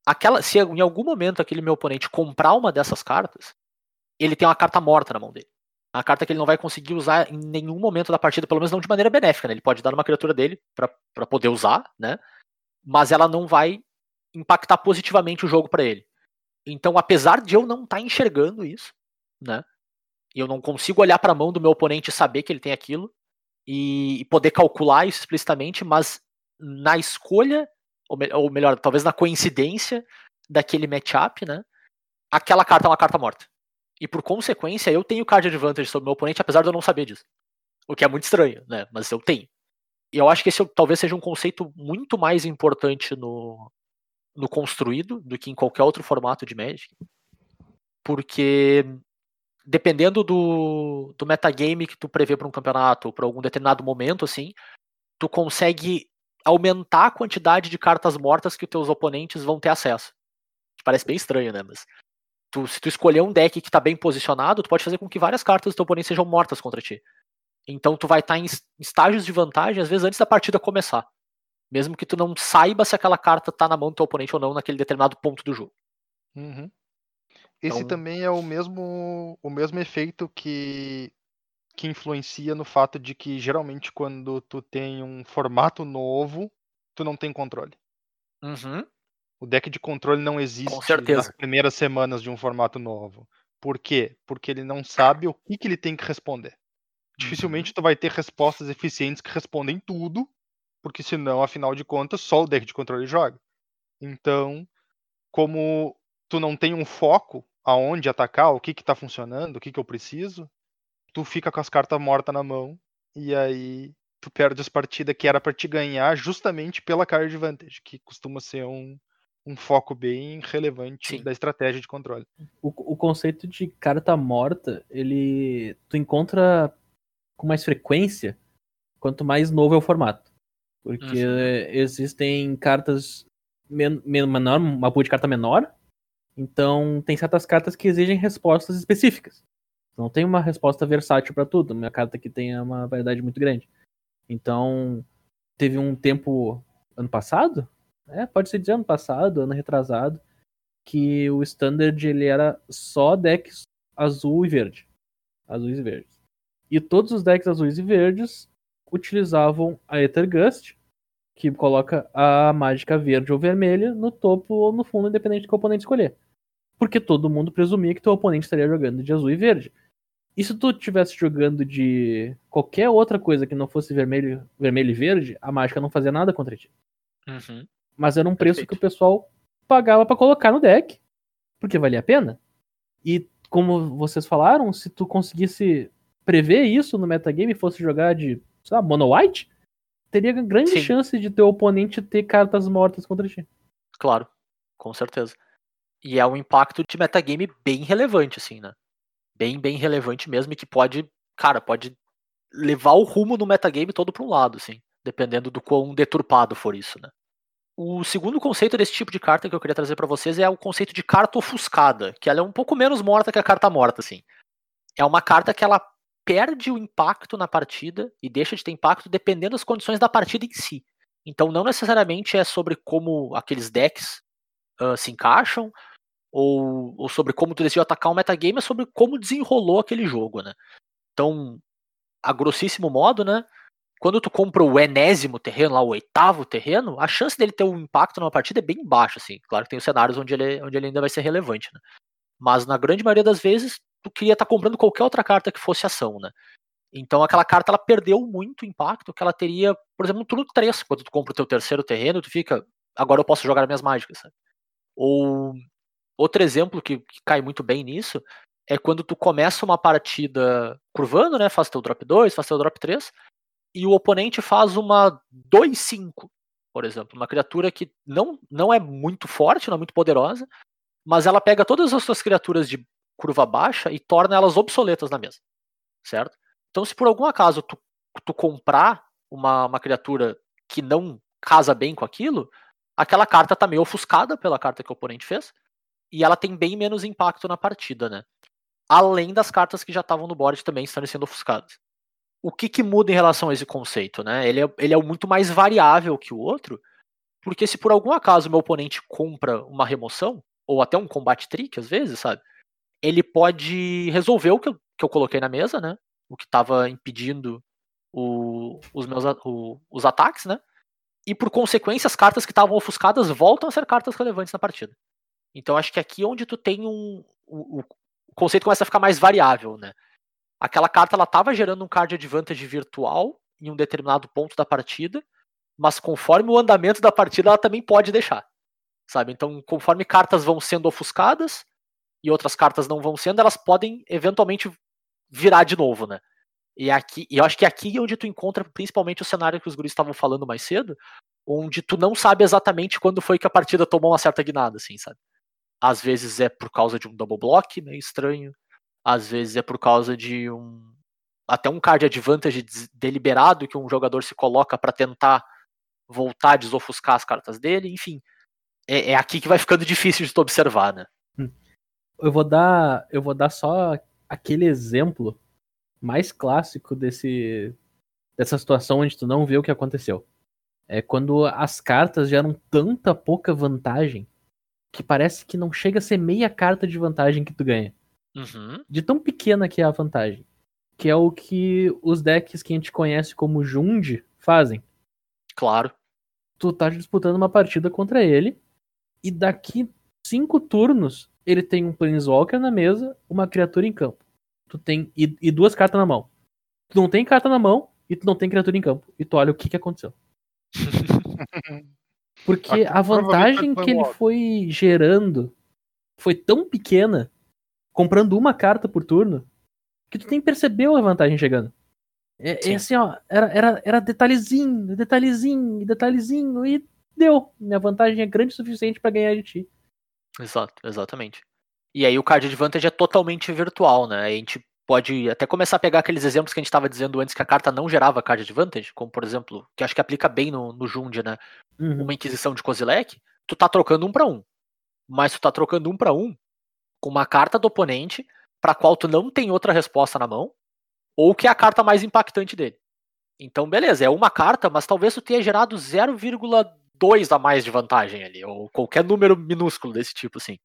aquela, se em algum momento aquele meu oponente comprar uma dessas cartas, ele tem uma carta morta na mão dele. Uma carta que ele não vai conseguir usar em nenhum momento da partida, pelo menos não de maneira benéfica, né? Ele pode dar uma criatura dele para poder usar, né? Mas ela não vai impactar positivamente o jogo para ele. Então, apesar de eu não estar tá enxergando isso, né? Eu não consigo olhar para a mão do meu oponente e saber que ele tem aquilo e, e poder calcular isso explicitamente, mas na escolha ou, me, ou melhor, talvez na coincidência daquele matchup, né? Aquela carta é uma carta morta. E por consequência, eu tenho card advantage sobre o meu oponente, apesar de eu não saber disso. O que é muito estranho, né? Mas eu tenho. E eu acho que esse talvez seja um conceito muito mais importante no, no construído do que em qualquer outro formato de Magic. Porque dependendo do, do metagame que tu prevê para um campeonato ou para algum determinado momento, assim, tu consegue aumentar a quantidade de cartas mortas que os teus oponentes vão ter acesso. Parece bem estranho, né? Mas tu, se tu escolher um deck que está bem posicionado, tu pode fazer com que várias cartas do teu oponente sejam mortas contra ti. Então tu vai estar tá em estágios de vantagem, às vezes antes da partida começar. Mesmo que tu não saiba se aquela carta tá na mão do teu oponente ou não naquele determinado ponto do jogo. Uhum. Esse então... também é o mesmo, o mesmo efeito que que influencia no fato de que geralmente quando tu tem um formato novo, tu não tem controle. Uhum. O deck de controle não existe nas primeiras semanas de um formato novo. Por quê? Porque ele não sabe o que, que ele tem que responder. Dificilmente uhum. tu vai ter respostas eficientes que respondem tudo, porque senão, afinal de contas, só o deck de controle joga. Então, como tu não tem um foco aonde atacar, o que que tá funcionando, o que que eu preciso, tu fica com as cartas mortas na mão e aí tu perde as partidas que era para te ganhar justamente pela card advantage, que costuma ser um, um foco bem relevante Sim. da estratégia de controle. O, o conceito de carta morta, ele tu encontra com mais frequência quanto mais novo é o formato. Porque uhum. existem cartas men menor, uma pool de carta menor, então tem certas cartas que exigem respostas específicas. Não tem uma resposta versátil para tudo. Minha carta aqui tem uma variedade muito grande. Então, teve um tempo ano passado, é, pode ser dizer ano passado, ano retrasado, que o standard ele era só decks azul e verde. Azuis e verdes. E todos os decks azuis e verdes utilizavam a Ether Gust, que coloca a mágica verde ou vermelha no topo ou no fundo, independente do que o oponente escolher. Porque todo mundo presumia que teu oponente estaria jogando de azul e verde. E se tu estivesse jogando de qualquer outra coisa que não fosse vermelho, vermelho e verde, a mágica não fazia nada contra ti. Uhum. Mas era um preço Perfeito. que o pessoal pagava pra colocar no deck, porque valia a pena. E como vocês falaram, se tu conseguisse prever isso no metagame e fosse jogar de, sei lá, mono white, teria grande Sim. chance de teu oponente ter cartas mortas contra ti. Claro, com certeza. E é um impacto de metagame bem relevante, assim, né? Bem, bem relevante mesmo, e que pode, cara, pode levar o rumo do metagame todo para um lado, assim, dependendo do quão deturpado for isso, né? O segundo conceito desse tipo de carta que eu queria trazer para vocês é o conceito de carta ofuscada, que ela é um pouco menos morta que a carta morta, assim. É uma carta que ela perde o impacto na partida e deixa de ter impacto dependendo das condições da partida em si. Então não necessariamente é sobre como aqueles decks uh, se encaixam, ou, ou, sobre como tu decidiu atacar um metagame, é sobre como desenrolou aquele jogo, né? Então, a grossíssimo modo, né? Quando tu compra o enésimo terreno, lá, o oitavo terreno, a chance dele ter um impacto numa partida é bem baixa, assim. Claro que tem os cenários onde ele, onde ele ainda vai ser relevante, né? Mas na grande maioria das vezes, tu queria estar tá comprando qualquer outra carta que fosse ação, né? Então aquela carta ela perdeu muito impacto que ela teria, por exemplo, no turno 3, quando tu compra o teu terceiro terreno, tu fica, agora eu posso jogar minhas mágicas, sabe? Ou outro exemplo que, que, cai muito bem nisso é quando tu começa uma partida curvando, né? Faz teu drop 2, faz teu drop 3, e o oponente faz uma 2-5, por exemplo. Uma criatura que não, não é muito forte, não é muito poderosa, mas ela pega todas as suas criaturas de curva baixa e torna elas obsoletas na mesa. Certo? Então, se por algum acaso tu, tu comprar uma, uma criatura que não casa bem com aquilo, aquela carta tá meio ofuscada pela carta que o oponente fez, e ela tem bem menos impacto na partida, né? Além das cartas que já estavam no board também estarem sendo ofuscadas. O que, que muda em relação a esse conceito, né? Ele é, ele é muito mais variável que o outro, porque se por algum acaso meu oponente compra uma remoção, ou até um combate trick, às vezes, sabe? Ele pode resolver o que eu, que eu coloquei na mesa, né? O que estava impedindo o, os meus o, os ataques, né? E por consequência, as cartas que estavam ofuscadas voltam a ser cartas relevantes na partida. Então acho que aqui é onde tu tem um. O, o conceito começa a ficar mais variável, né? Aquela carta ela estava gerando um card advantage virtual em um determinado ponto da partida, mas conforme o andamento da partida ela também pode deixar. Sabe? Então, conforme cartas vão sendo ofuscadas e outras cartas não vão sendo, elas podem eventualmente virar de novo, né? E aqui, e eu acho que aqui é onde tu encontra principalmente o cenário que os guris estavam falando mais cedo, onde tu não sabe exatamente quando foi que a partida tomou uma certa guinada, assim, sabe? Às vezes é por causa de um double block, meio estranho. Às vezes é por causa de um até um card advantage deliberado que um jogador se coloca para tentar voltar a desofuscar as cartas dele, enfim. É, é, aqui que vai ficando difícil de tu observar, né? Eu vou dar, eu vou dar só aquele exemplo mais clássico desse dessa situação onde tu não vê o que aconteceu. É quando as cartas geram tanta pouca vantagem que parece que não chega a ser meia carta de vantagem que tu ganha. Uhum. De tão pequena que é a vantagem. Que é o que os decks que a gente conhece como Jund fazem. Claro. Tu tá disputando uma partida contra ele, e daqui cinco turnos ele tem um Planeswalker na mesa, uma criatura em campo. Tu tem. E, e duas cartas na mão. Tu não tem carta na mão e tu não tem criatura em campo. E tu olha o que, que aconteceu. *laughs* Porque Aqui, a vantagem que ele foi gerando foi tão pequena, comprando uma carta por turno, que tu nem percebeu a vantagem chegando. É, é assim, ó, era, era, era detalhezinho, detalhezinho, detalhezinho, e deu. Minha vantagem é grande o suficiente pra ganhar de ti. Exato, exatamente. E aí o card advantage é totalmente virtual, né? A gente pode até começar a pegar aqueles exemplos que a gente estava dizendo antes que a carta não gerava card advantage, como por exemplo, que acho que aplica bem no, no Jund, né? Uhum. Uma Inquisição de Kozilek, tu tá trocando um para um. Mas tu tá trocando um para um com uma carta do oponente para qual tu não tem outra resposta na mão, ou que é a carta mais impactante dele. Então, beleza, é uma carta, mas talvez tu tenha gerado 0,2 a mais de vantagem ali, ou qualquer número minúsculo desse tipo, assim.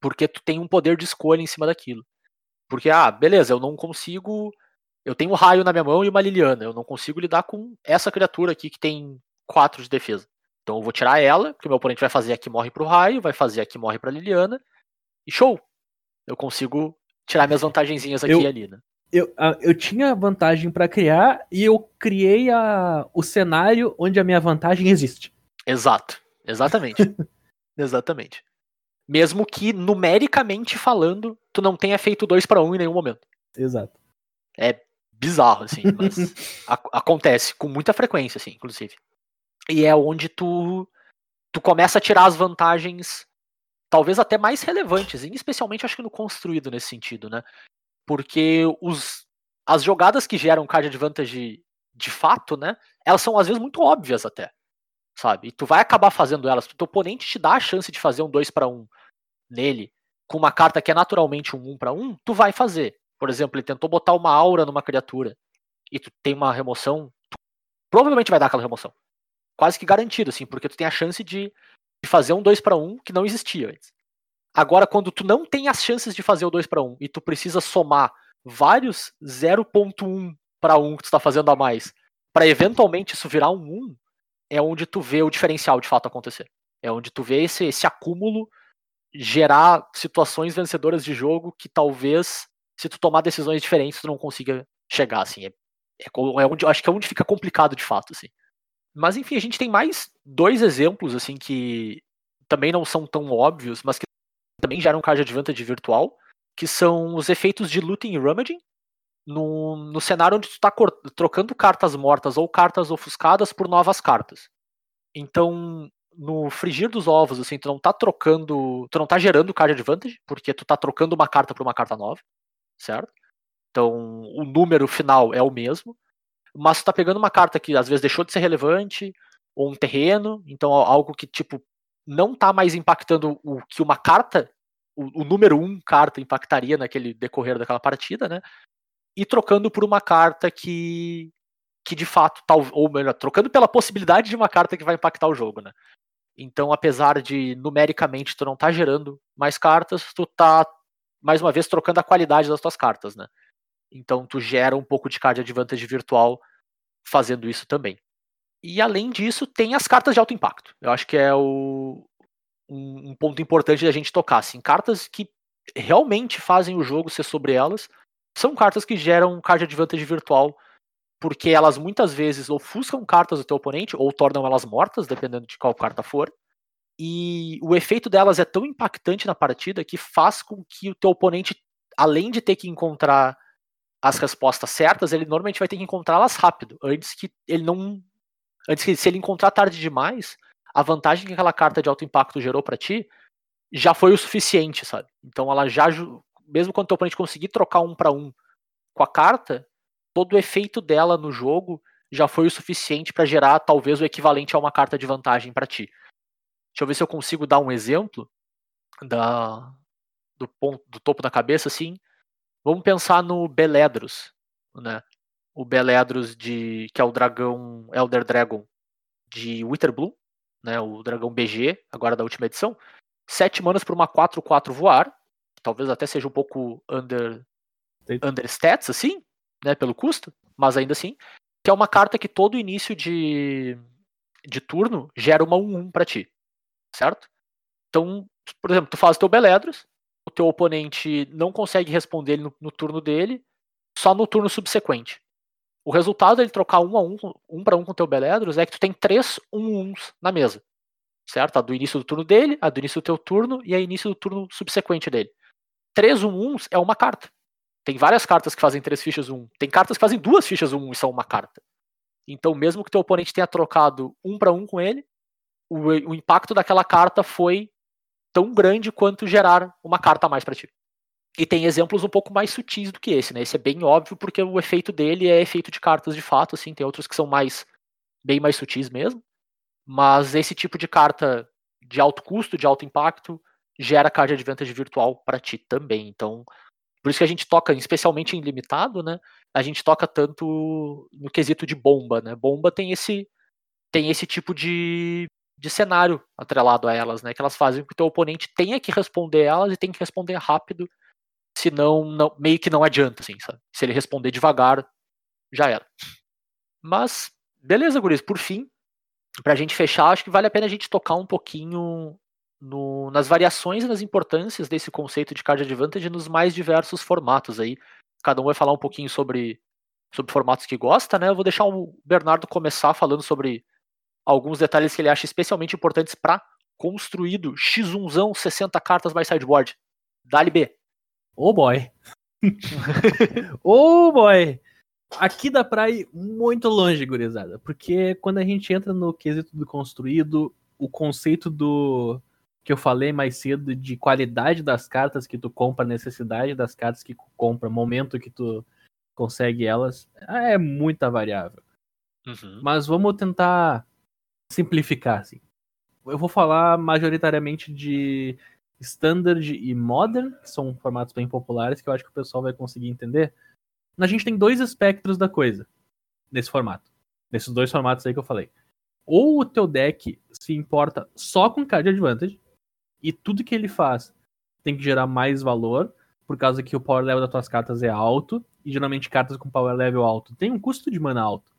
Porque tu tem um poder de escolha em cima daquilo. Porque, ah, beleza, eu não consigo. Eu tenho um raio na minha mão e uma Liliana. Eu não consigo lidar com essa criatura aqui que tem 4 de defesa. Então eu vou tirar ela, porque meu oponente vai fazer aqui morre pro raio, vai fazer aqui morre pra Liliana. E show! Eu consigo tirar minhas vantagenzinhas aqui Eu- e ali, né? Eu, a- eu tinha vantagem pra criar e eu criei a, o cenário onde a minha vantagem existe. Exato, exatamente. *laughs* Exatamente. Mesmo que, numericamente falando, tu não tenha feito 2 para 1 um em nenhum momento. Exato. É bizarro, assim, mas *laughs* ac- acontece com muita frequência, assim, inclusive. E é onde tu, tu começa a tirar as vantagens, talvez até mais relevantes, e especialmente acho que no construído nesse sentido, né? Porque os, as jogadas que geram card advantage de fato, né? Elas são às vezes muito óbvias até, sabe? E tu vai acabar fazendo elas. O teu oponente te dá a chance de fazer um 2 para 1 nele, com uma carta que é naturalmente um 1 para 1, tu vai fazer. Por exemplo, ele tentou botar uma aura numa criatura e tu tem uma remoção, tu provavelmente vai dar aquela remoção. Quase que garantido, assim, porque tu tem a chance de, de fazer um 2 para 1 que não existia antes. Agora, quando tu não tem as chances de fazer o 2 para 1 e tu precisa somar vários 0.1 para 1 que tu tá fazendo a mais, para eventualmente isso virar um 1, é onde tu vê o diferencial de fato acontecer. É onde tu vê esse, esse acúmulo gerar situações vencedoras de jogo que talvez, se tu tomar decisões diferentes, tu não consiga chegar, assim. É, é, é onde, acho que é onde fica complicado de fato, assim. Mas enfim, a gente tem mais dois exemplos, assim, que também não são tão óbvios, mas que também geram card advantage virtual, que são os efeitos de looting e rummaging, no, no cenário onde tu tá cor- trocando cartas mortas ou cartas ofuscadas por novas cartas. Então, no frigir dos ovos, assim, tu não tá trocando, tu não tá gerando card advantage, porque tu tá trocando uma carta por uma carta nova, certo? Então, o número final é o mesmo, mas tu tá pegando uma carta que às vezes deixou de ser relevante, ou um terreno, então algo que, tipo, não tá mais impactando o que uma carta, o, o número um carta impactaria naquele decorrer daquela partida, né? E trocando por uma carta que, que de fato, tal, ou melhor, trocando pela possibilidade de uma carta que vai impactar o jogo, né? Então, apesar de numericamente tu não tá gerando mais cartas, tu tá mais uma vez trocando a qualidade das tuas cartas, né? Então tu gera um pouco de card advantage virtual fazendo isso também. E além disso, tem as cartas de alto impacto. Eu acho que é o, um, um ponto importante da gente tocar. Assim, cartas que realmente fazem o jogo ser sobre elas são cartas que geram card advantage virtual, porque elas muitas vezes ofuscam cartas do teu oponente ou tornam elas mortas, dependendo de qual carta for. E o efeito delas é tão impactante na partida que faz com que o teu oponente, além de ter que encontrar as respostas certas, ele normalmente vai ter que encontrá-las rápido, antes que ele não. Antes que se ele encontrar tarde demais, a vantagem que aquela carta de alto impacto gerou para ti já foi o suficiente, sabe? Então ela já. Mesmo quando o teu oponente conseguir trocar um para um com a carta, todo o efeito dela no jogo já foi o suficiente para gerar talvez o equivalente a uma carta de vantagem para ti. Deixa eu ver se eu consigo dar um exemplo da, do, ponto, do topo da cabeça, assim. Vamos pensar no Beledros, né? O Beledros de que é o dragão Elder Dragon de Witherbloom, né? O dragão BG, agora da última edição. Sete manas por uma 4/4 voar, talvez até seja um pouco under under stats assim, né, pelo custo, mas ainda assim, que é uma carta que todo início de de turno gera uma 1/1 para ti, certo? Então, por exemplo, tu faz teu Beledros, o teu oponente não consegue responder no, no, turno dele, só no turno subsequente. O resultado dele trocar um a um, um para um com o teu Beledros é que tu tem três um uns na mesa. Certo? A do início do turno dele, a do início do teu turno e a início do turno subsequente dele. Três um uns é uma carta. Tem várias cartas que fazem três fichas um. Tem cartas que fazem duas fichas um e são uma carta. Então, mesmo que teu oponente tenha trocado um para um com ele, o, o impacto daquela carta foi tão grande quanto gerar uma carta a mais para ti. E tem exemplos um pouco mais sutis do que esse, né? Esse é bem óbvio porque o efeito dele é efeito de cartas de fato, assim, tem outros que são mais bem mais sutis mesmo. Mas esse tipo de carta de alto custo, de alto impacto, gera card advantage virtual para ti também. Então, por isso que a gente toca, especialmente em limitado, né? A gente toca tanto no quesito de bomba, né? Bomba tem esse tem esse tipo de, de cenário atrelado a elas, né? Que elas fazem com que o teu oponente tenha que responder elas e tem que responder rápido, senão não, meio que não adianta, assim, sabe? Se ele responder devagar, já era. Mas, beleza, guris, por fim, pra gente fechar, acho que vale a pena a gente tocar um pouquinho no, nas variações e nas importâncias desse conceito de card advantage nos mais diversos formatos aí. Cada um vai falar um pouquinho sobre, sobre formatos que gosta, né? Eu vou deixar o Bernardo começar falando sobre alguns detalhes que ele acha especialmente importantes para construído, X1zão, 60 cartas mais sideboard. Dali B. Oh boy. *laughs* oh boy. Aqui dá pra ir muito longe, gurizada. Porque quando a gente entra no quesito do construído, o conceito do que eu falei mais cedo de qualidade das cartas que tu compra, necessidade das cartas que tu compra, momento que tu consegue elas, é muita variável. Uhum. Mas vamos tentar simplificar, assim. Eu vou falar majoritariamente de Standard e Modern, que são formatos bem populares, que eu acho que o pessoal vai conseguir entender. A gente tem dois espectros da coisa nesse formato. Nesses dois formatos aí que eu falei. Ou o teu deck se importa só com card advantage, e tudo que ele faz tem que gerar mais valor, por causa que o power level das tuas cartas é alto, e geralmente cartas com power level alto tem um custo de mana alto.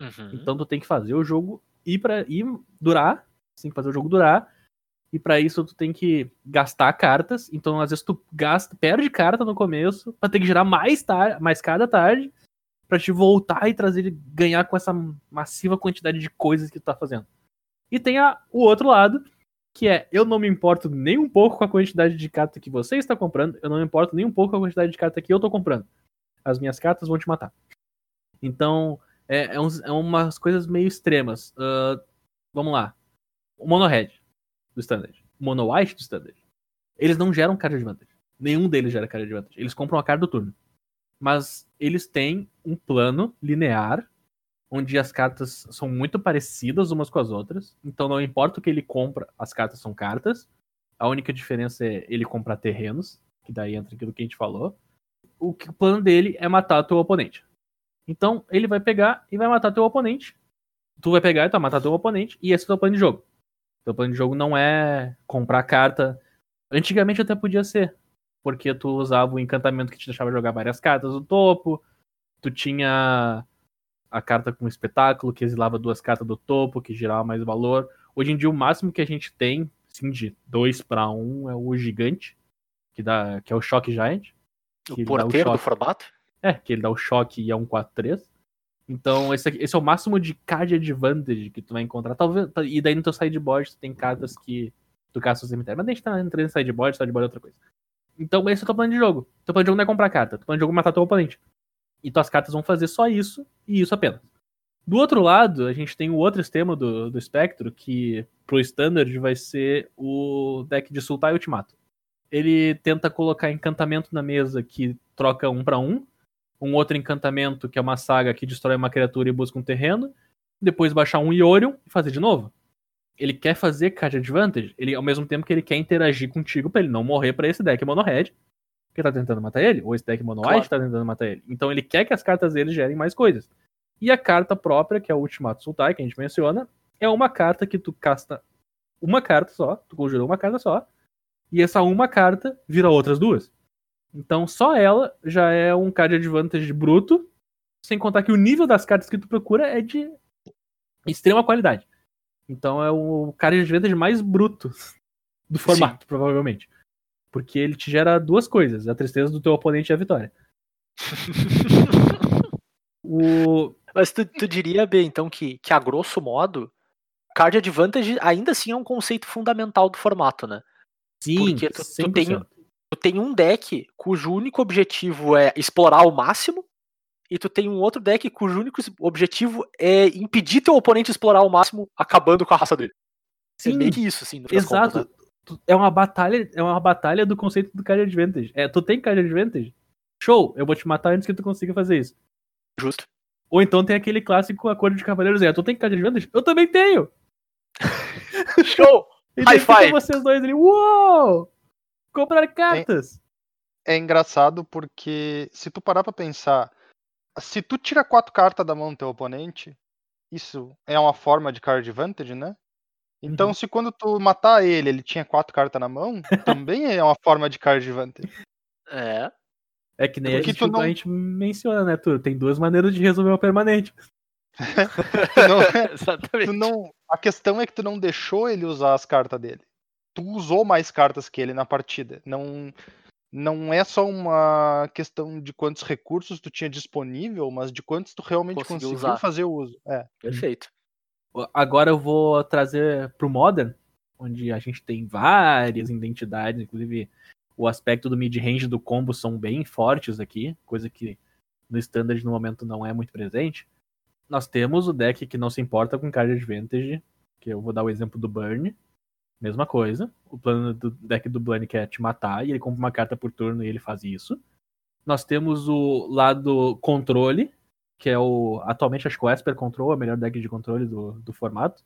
Uhum. Então tu tem que fazer o jogo ir para ir durar, tem que fazer o jogo durar. E para isso tu tem que gastar cartas. Então às vezes tu gasta, perde carta no começo para ter que gerar mais tar mais cada tarde para te voltar e trazer ganhar com essa massiva quantidade de coisas que tu tá fazendo. E tem a, o outro lado, que é eu não me importo nem um pouco com a quantidade de carta que você está comprando, eu não me importo nem um pouco com a quantidade de carta que eu tô comprando. As minhas cartas vão te matar. Então, é, é, uns, é umas coisas meio extremas. Uh, vamos lá. O Mono Red do Standard. O Mono White do Standard. Eles não geram card advantage. Nenhum deles gera card advantage. Eles compram a carta do turno. Mas eles têm um plano linear onde as cartas são muito parecidas umas com as outras. Então não importa o que ele compra, as cartas são cartas. A única diferença é ele comprar terrenos, que daí entra aquilo que a gente falou. O, que, o plano dele é matar o teu oponente. Então ele vai pegar e vai matar teu oponente. Tu vai pegar e tu vai matar teu oponente, e esse é o teu plano de jogo. Teu plano de jogo não é comprar carta. Antigamente até podia ser, porque tu usava o encantamento que te deixava jogar várias cartas no topo. Tu tinha a carta com espetáculo, que exilava duas cartas do topo, que gerava mais valor. Hoje em dia, o máximo que a gente tem, sim, de 2 para 1 é o gigante, que, dá, que é o Shock Giant. O porteiro do formato? É, que ele dá o choque e é um 4-3. Então, esse, aqui, esse é o máximo de card advantage que tu vai encontrar. Talvez, e daí no teu sideboard tu tem cartas que tu caça o cemitério. Mas a gente tá entrando em sideboard, sideboard é outra coisa. Então, esse é o teu plano de jogo. Teu plano de jogo não é comprar carta. Teu plano de jogo é matar teu oponente. E tuas cartas vão fazer só isso, e isso apenas. Do outro lado, a gente tem o outro extremo do, do espectro, que pro standard vai ser o deck de Sultai Ultimato. Ele tenta colocar encantamento na mesa que troca um para um, um outro encantamento, que é uma saga que destrói uma criatura e busca um terreno, depois baixar um Iorion e fazer de novo. Ele quer fazer card advantage, ele, ao mesmo tempo que ele quer interagir contigo para ele não morrer para esse deck mono red, que tá tentando matar ele, ou esse deck mono white claro. tá tentando matar ele. Então ele quer que as cartas dele gerem mais coisas. E a carta própria, que é o Ultimato Sultai, que a gente menciona, é uma carta que tu casta uma carta só, tu conjurou uma carta só, e essa uma carta vira outras duas. Então só ela já é um card advantage bruto, sem contar que o nível das cartas que tu procura é de extrema qualidade. Então é o card advantage mais bruto do formato, Sim. provavelmente. Porque ele te gera duas coisas: a tristeza do teu oponente e a vitória. *laughs* o... Mas tu, tu diria, B, então, que, que a grosso modo, card advantage ainda assim é um conceito fundamental do formato, né? Sim, Porque tu, tu tem, tu tem um deck cujo único objetivo é explorar ao máximo, e tu tem um outro deck cujo único objetivo é impedir teu oponente explorar ao máximo, acabando com a raça dele. Sim, é meio que isso, assim. Exato. Contas, né? É uma batalha, é uma batalha do conceito do card advantage. É, tu tem card advantage? Show, eu vou te matar antes que tu consiga fazer isso. Justo. Ou então tem aquele clássico acordo de cavaleiros, é, tu tem card advantage? Eu também tenho. *laughs* Show. e High five. vocês dois ali, uou! comprar cartas. É, é, engraçado porque se tu parar pra pensar, se tu tira quatro cartas da mão do teu oponente, isso é uma forma de card advantage, né? Então, uhum. se quando tu matar ele, ele tinha quatro cartas na mão, também é uma forma de card advantage. É. É que nem a gente, não... a gente, menciona, né, Turo? Tem duas maneiras de resolver o permanente. *laughs* não, Exatamente. Não, a questão é que tu não deixou ele usar as cartas dele tu usou mais cartas que ele na partida. Não, não é só uma questão de quantos recursos tu tinha disponível, mas de quantos tu realmente conseguiu, conseguiu fazer o uso. É. Perfeito. Agora eu vou trazer pro Modern onde a gente tem várias identidades, inclusive o aspecto do mid-range do combo são bem fortes aqui, coisa que no standard no momento não é muito presente. Nós temos o deck que não se importa com card advantage, que eu vou dar o exemplo do Burn, mesma coisa. O plano do deck do Burn quer te matar e ele compra uma carta por turno e ele faz isso. Nós temos o lado controle, que é o. Atualmente acho que o Esper Control é o melhor deck de controle do, do formato.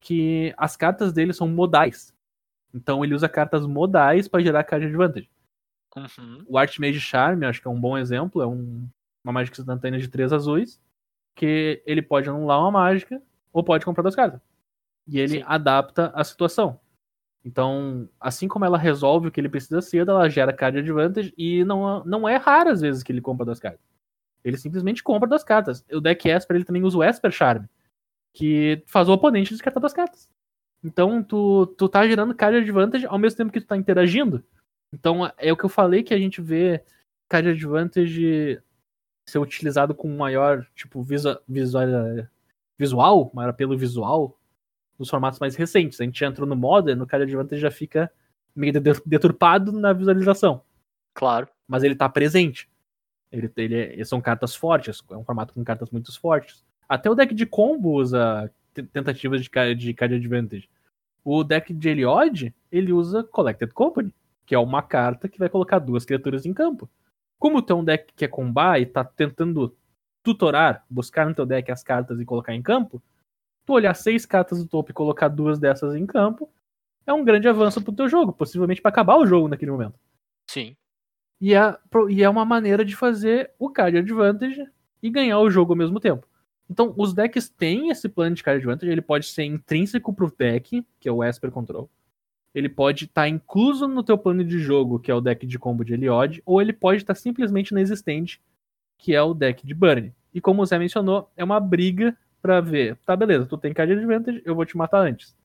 Que as cartas dele são modais. Então ele usa cartas modais para gerar card advantage. Uhum. O Archmage Charm, acho que é um bom exemplo, é um, uma mágica instantânea de três azuis, que ele pode anular uma mágica ou pode comprar duas cartas. E ele Sim. adapta a situação. Então, assim como ela resolve o que ele precisa cedo, ela gera card advantage e não, não é raro às vezes que ele compra duas cartas. Ele simplesmente compra duas cartas. O deck Esper ele também usa o Esper Charm, que faz o oponente descartar duas cartas. Então, tu, tu tá gerando card advantage ao mesmo tempo que tu tá interagindo. Então, é o que eu falei que a gente vê card advantage ser utilizado com maior, tipo, visual, visual, visual maior apelo visual nos formatos mais recentes. A gente entrou no Modern, no card advantage já fica meio de- deturpado na visualização. Claro. Mas ele tá presente. Ele, ele, é- são cartas fortes, é um formato com cartas muito fortes. Até o deck de combo usa tentativas de, de card advantage. O deck de Eliod, ele usa Collected Company, que é uma carta que vai colocar duas criaturas em campo. Como tu é um deck que é combar e tá tentando tutorar, buscar no teu deck as cartas e colocar em campo, tu olhar seis cartas do topo e colocar duas dessas em campo, é um grande avanço pro teu jogo, possivelmente para acabar o jogo naquele momento. Sim. E é, e é uma maneira de fazer o card advantage e ganhar o jogo ao mesmo tempo. Então, os decks têm esse plano de card advantage, ele pode ser intrínseco pro deck, que é o Esper Control. Ele pode estar incluso no teu plano de jogo, que é o deck de combo de Eliod, ou ele pode estar simplesmente inexistente, que é o deck de Burn. E como o Zé mencionou, é uma briga pra ver, tá beleza, tu tem card advantage, eu vou te matar antes.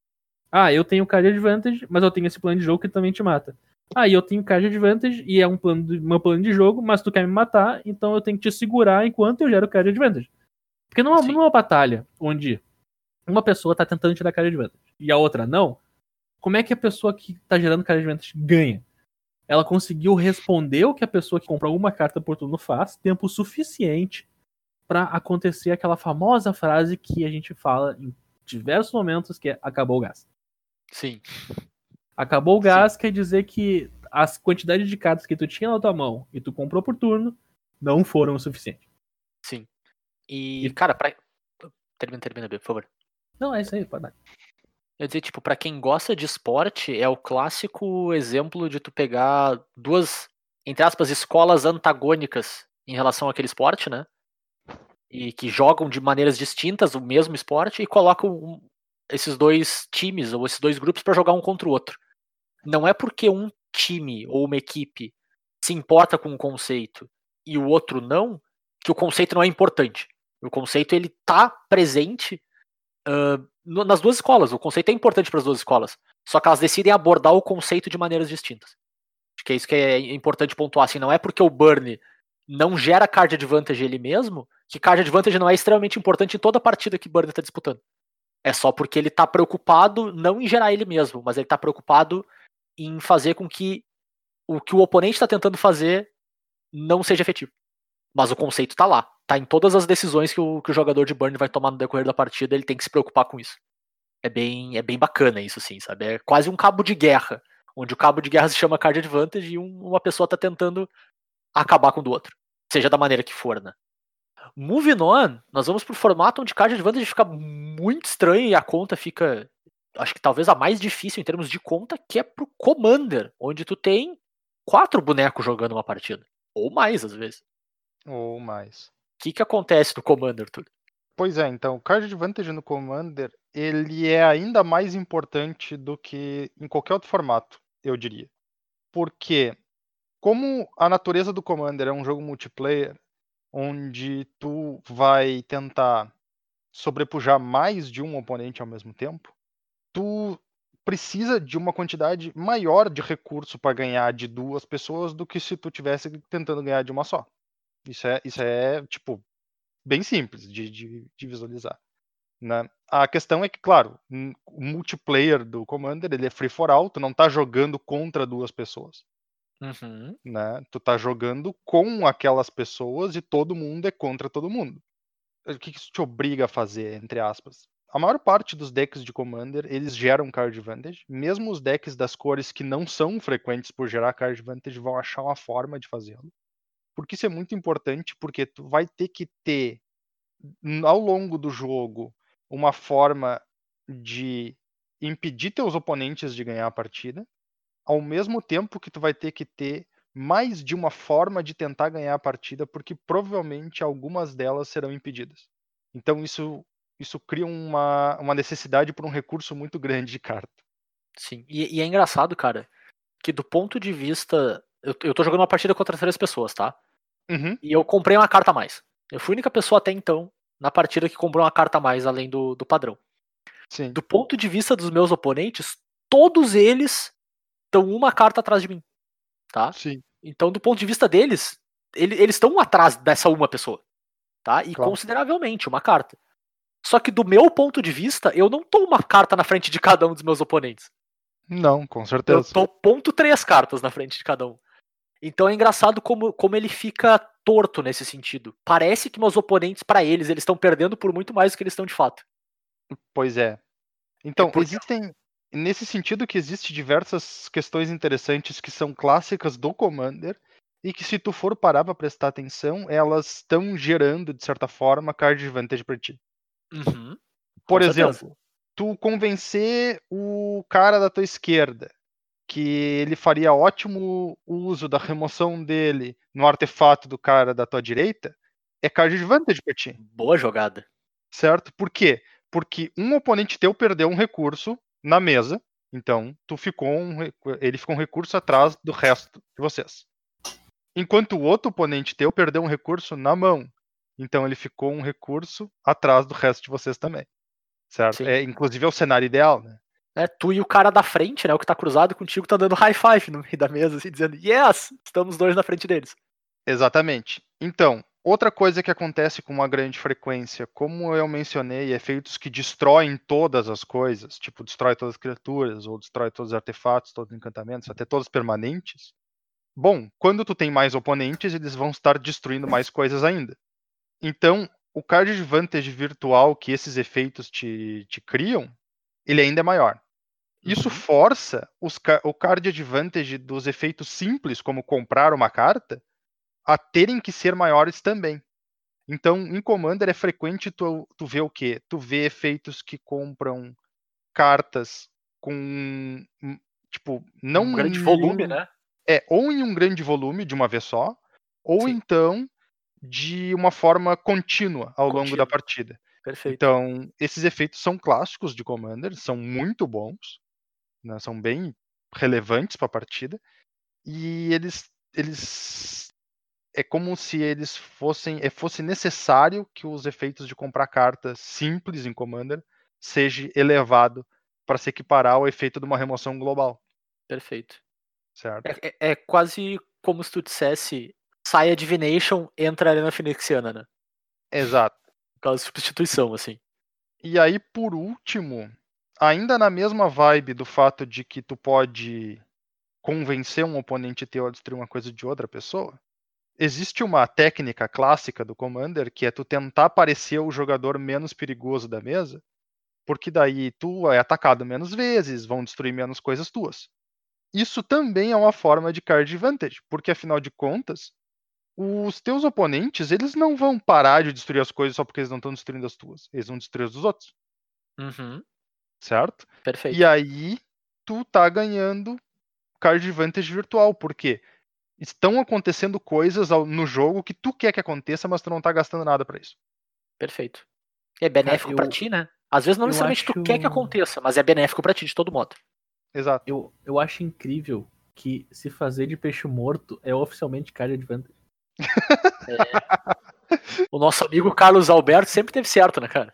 Ah, eu tenho card advantage, mas eu tenho esse plano de jogo que também te mata. E eu tenho card advantage e é um plano de, meu plano de jogo, mas tu quer me matar, então eu tenho que te segurar enquanto eu gero card advantage. Porque numa, Sim. numa batalha onde uma pessoa tá tentando tirar card advantage e a outra não, como é que a pessoa que tá gerando card advantage ganha? Ela conseguiu responder o que a pessoa que compra uma carta por turno faz, tempo suficiente pra acontecer aquela famosa frase que a gente fala em diversos momentos, que é acabou o gás. Sim. Acabou o gás quer dizer que as quantidades de cartas que tu tinha na tua mão e tu comprou por turno não foram o suficiente. Sim. E, E- cara, pra. Termina, termina, B, por favor. Não, é isso aí, pode dar. Eu dizer, tipo, pra quem gosta de esporte, é o clássico exemplo de tu pegar duas, entre aspas, escolas antagônicas em relação àquele esporte, né? E que jogam de maneiras distintas o mesmo esporte e colocam esses dois times ou esses dois grupos pra jogar um contra o outro. Não é porque um time ou uma equipe se importa com um conceito e o outro não, que o conceito não é importante. O conceito ele tá presente no- nas duas escolas. O conceito é importante para as duas escolas. Só que elas decidem abordar o conceito de maneiras distintas. Acho que é isso que é importante pontuar. Assim, não é porque o Burn não gera card advantage ele mesmo, que card advantage não é extremamente importante em toda partida que Burn está disputando. É só porque ele tá preocupado não em gerar ele mesmo, mas ele tá preocupado em fazer com que o que o oponente está tentando fazer não seja efetivo. Mas o conceito tá lá. Tá em todas as decisões que o, que o jogador de Burn vai tomar no decorrer da partida, ele tem que se preocupar com isso. É bem, é bem bacana isso, assim, sabe? É quase um cabo de guerra, onde o cabo de guerra se chama card advantage e um- uma pessoa tá tentando acabar com o do outro. Seja da maneira que for, né? Moving on, nós vamos pro formato onde card advantage fica muito estranho e a conta fica, acho que talvez a mais difícil em termos de conta, que é pro Commander, onde tu tem quatro bonecos jogando uma partida. Ou mais, às vezes. Ou mais. O que, que acontece no Commander, Túlio? Pois é, então, o card advantage no Commander, ele é ainda mais importante do que em qualquer outro formato, eu diria. Porque, como a natureza do Commander é um jogo multiplayer, onde tu vai tentar sobrepujar mais de um oponente ao mesmo tempo, tu precisa de uma quantidade maior de recurso para ganhar de duas pessoas do que se tu tivesse tentando ganhar de uma só. Isso é, isso é tipo, bem simples de, de, de visualizar. Né? A questão é que, claro, o multiplayer do Commander ele é free for all, tu não tá jogando contra duas pessoas. Uhum. Né? Tu tá jogando com aquelas pessoas e todo mundo é contra todo mundo. O que que isso te obriga a fazer, entre aspas? A maior parte dos decks de Commander, eles geram card advantage. Mesmo os decks das cores que não são frequentes por gerar card advantage vão achar uma forma de fazê-lo. Porque isso é muito importante, porque tu vai ter que ter, ao longo do jogo, uma forma de impedir teus oponentes de ganhar a partida, ao mesmo tempo que tu vai ter que ter mais de uma forma de tentar ganhar a partida, porque provavelmente algumas delas serão impedidas. Então isso, isso cria uma, uma necessidade por um recurso muito grande de carta. Sim. E, e é engraçado, cara, que do ponto de vista. Eu, eu tô jogando uma partida contra três pessoas, tá? Uhum, E eu comprei uma carta a mais. Eu fui a única pessoa até então na partida que comprou uma carta a mais além do, do padrão. sim. Do ponto de vista dos meus oponentes, todos eles estão uma carta atrás de mim. Tá? Sim. Então, do ponto de vista deles, ele- eles estão atrás dessa uma pessoa. Tá? E Claro. consideravelmente, uma carta. Só que do meu ponto de vista, eu não tô uma carta na frente de cada um dos meus oponentes. Não, com Eu certeza. tô ponto três cartas na frente de cada um. Então é engraçado como, como ele fica torto nesse sentido. Parece que meus oponentes, pra eles, eles estão perdendo por muito mais do que eles estão de fato. Pois é. Então, porque- existem. Nesse sentido que existe diversas questões interessantes que são clássicas do Commander e que se tu for parar para prestar atenção, elas estão gerando, de certa forma, card advantage para ti. Uhum. Por Com certeza. exemplo, tu convencer o cara da tua esquerda que ele faria ótimo uso da remoção dele no artefato do cara da tua direita, é card advantage pra ti, Boa jogada. certo? Por quê? Porque um oponente teu perdeu um recurso na mesa, então tu ficou um, ele ficou um recurso atrás do resto de vocês. Enquanto o outro oponente teu perdeu um recurso na mão, então ele ficou um recurso atrás do resto de vocês também. Certo? Sim. É, inclusive é o cenário ideal, né? É, tu e o cara da frente, né? O que tá cruzado contigo, tá dando *laughs* high five no meio da mesa, assim, dizendo, yes! Estamos dois na frente deles. Exatamente. Então, outra coisa que acontece com uma grande frequência, como eu mencionei, efeitos que destroem todas as coisas, tipo destrói todas as criaturas, ou destrói todos os artefatos, todos os encantamentos, até todos permanentes. Bom, quando tu tem mais oponentes, eles vão estar destruindo mais coisas ainda. Então, o card advantage virtual que esses efeitos te, te criam, ele ainda é maior. Isso Uhum. força os o card advantage dos efeitos simples, como comprar uma carta, a terem que ser maiores também. Então, em Commander é frequente tu, tu ver o quê? Tu vê efeitos que compram cartas com tipo, não um grande em volume, um- né? É, ou em um grande volume de uma vez só, ou Sim. então de uma forma contínua ao longo da partida. Perfeito. Então, esses efeitos são clássicos de Commander, são muito bons, né, são bem relevantes para a partida, e eles, eles é como se eles fossem, é, fosse necessário que os efeitos de comprar cartas simples em Commander seja elevado para se equiparar ao efeito de uma remoção global, Perfeito. certo? É, é- é quase como se tu dissesse sai a Divination, entra a Arena Phoenixiana, né? Exato. Aquela substituição, assim. E aí, por último, ainda na mesma vibe do fato de que tu pode convencer um oponente teu a destruir uma coisa de outra pessoa, existe uma técnica clássica do Commander que é tu tentar parecer o jogador menos perigoso da mesa, porque daí tu é atacado menos vezes, vão destruir menos coisas tuas. Isso também é uma forma de card advantage, porque afinal de contas, os teus oponentes, eles não vão parar de destruir as coisas só porque eles não estão destruindo as tuas, eles vão destruir as dos outros, Uhum. certo? Perfeito. E aí tu tá ganhando card advantage virtual, porque estão acontecendo coisas no jogo que tu quer que aconteça, mas tu não tá gastando nada pra isso. Perfeito. É benéfico eu- pra ti, né? Às vezes não necessariamente tu acho- quer que aconteça, mas é benéfico pra ti de todo modo. Exato. Eu, eu acho incrível que se fazer de peixe morto é oficialmente card advantage. O nosso amigo Carlos Alberto sempre teve certo, né, cara?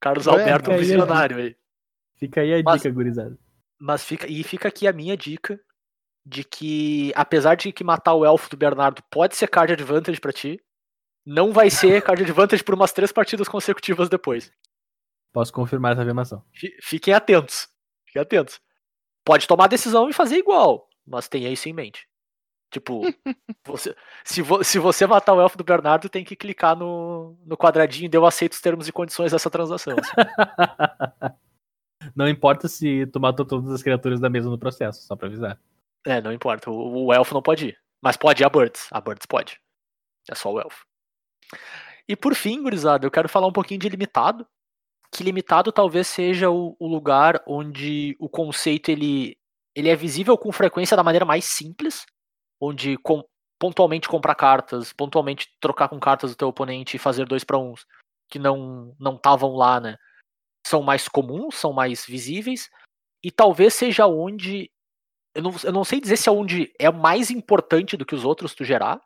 Carlos É, Alberto, um visionário aí. Fica aí a Mas- dica, gurizada. Mas fica, e fica aqui a minha dica de que, apesar de que matar o elfo do Bernardo pode ser card advantage pra ti, não vai ser *laughs* card advantage por umas três partidas consecutivas depois. Posso confirmar essa afirmação. Fi- Fiquem atentos. Fiquem atentos. Pode tomar a decisão e fazer igual, mas tenha isso em mente. Tipo, você- se, vo- se você matar o elfo do Bernardo, tem que clicar no, no quadradinho e eu aceito os termos e condições dessa transação. assim. Não importa se tu matou todas as criaturas da mesa no processo, só pra avisar. É, não importa. O, o elfo não pode ir. Mas pode ir a Birds. A Birds pode. É só o elfo. E por fim, gurizada, eu quero falar um pouquinho de limitado. Que limitado talvez seja o, o lugar onde o conceito ele, ele é visível com frequência da maneira mais simples, onde com- pontualmente comprar cartas, pontualmente trocar com cartas do teu oponente e fazer dois para uns que não não estavam lá, né? São mais comuns, são mais visíveis e talvez seja onde eu não, eu não sei dizer se é onde é mais importante do que os outros tu gerar,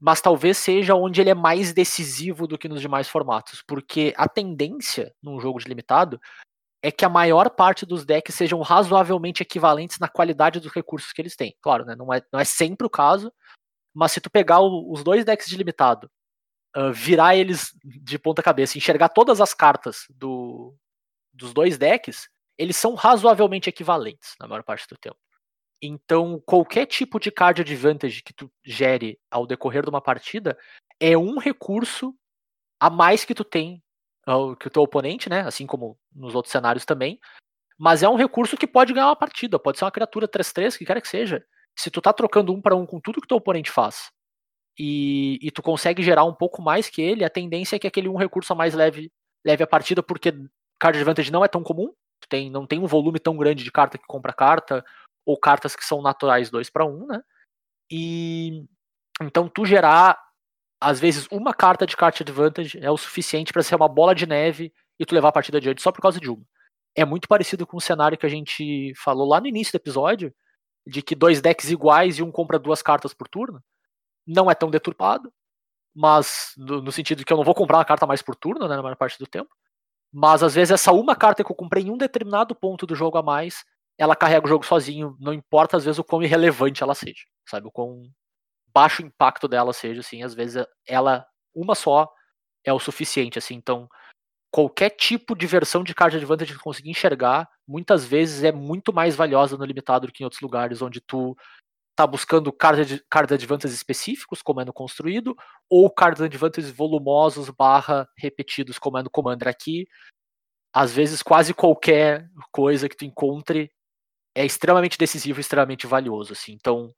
mas talvez seja onde ele é mais decisivo do que nos demais formatos, porque a tendência num jogo de limitado é que a maior parte dos decks sejam razoavelmente equivalentes na qualidade dos recursos que eles têm. Claro, né, não, é, não é sempre o caso, mas se tu pegar o- os dois decks de limitado, ah, virar eles de ponta cabeça, enxergar todas as cartas do, dos dois decks, eles são razoavelmente equivalentes na maior parte do tempo. Então, qualquer tipo de card advantage que tu gere ao decorrer de uma partida é um recurso a mais que tu tem que o teu oponente, né? Assim como nos outros cenários também. Mas é um recurso que pode ganhar uma partida. Pode ser uma criatura 3-3, que quer que seja. Se tu tá trocando um para um com tudo que teu oponente faz e, e tu consegue gerar um pouco mais que ele, a tendência é que aquele um recurso a mais leve, leve a partida, porque card advantage não é tão comum. Tem, não tem um volume tão grande de carta que compra carta ou cartas que são naturais 2 para 1, né? E então tu gerar às vezes uma carta de card advantage é o suficiente para ser uma bola de neve e tu levar a partida adiante só por causa de uma. É muito parecido com o cenário que a gente falou lá no início do episódio, de que dois decks iguais e um compra duas cartas por turno. Não é tão deturpado, mas no, no sentido que eu não vou comprar uma carta mais por turno, né, na maior parte do tempo. Mas às vezes essa uma carta que eu comprei em um determinado ponto do jogo a mais, ela carrega o jogo sozinho, não importa às vezes o quão irrelevante ela seja, sabe? O quão baixo impacto dela seja, assim, às vezes ela, uma só, é o suficiente, assim, então qualquer tipo de versão de card advantage que tu conseguir enxergar, muitas vezes é muito mais valiosa no limitado do que em outros lugares, onde tu tá buscando card, card advantages específicos, como é no construído, ou card advantages volumosos barra repetidos, como é no Commander aqui. Às vezes, quase qualquer coisa que tu encontre é extremamente decisivo extremamente valioso, assim. Então,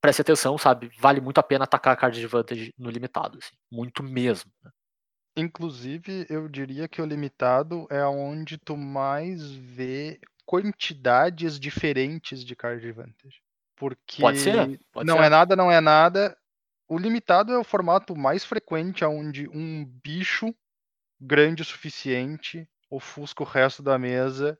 preste atenção, sabe? Vale muito a pena atacar a card advantage no limitado, assim. Muito mesmo. né? Inclusive, eu diria que o limitado é onde tu mais vê quantidades diferentes de card advantage. Porque Pode ser, pode não ser. é nada, não é nada. O limitado é o formato mais frequente onde um bicho grande o suficiente ofusca o resto da mesa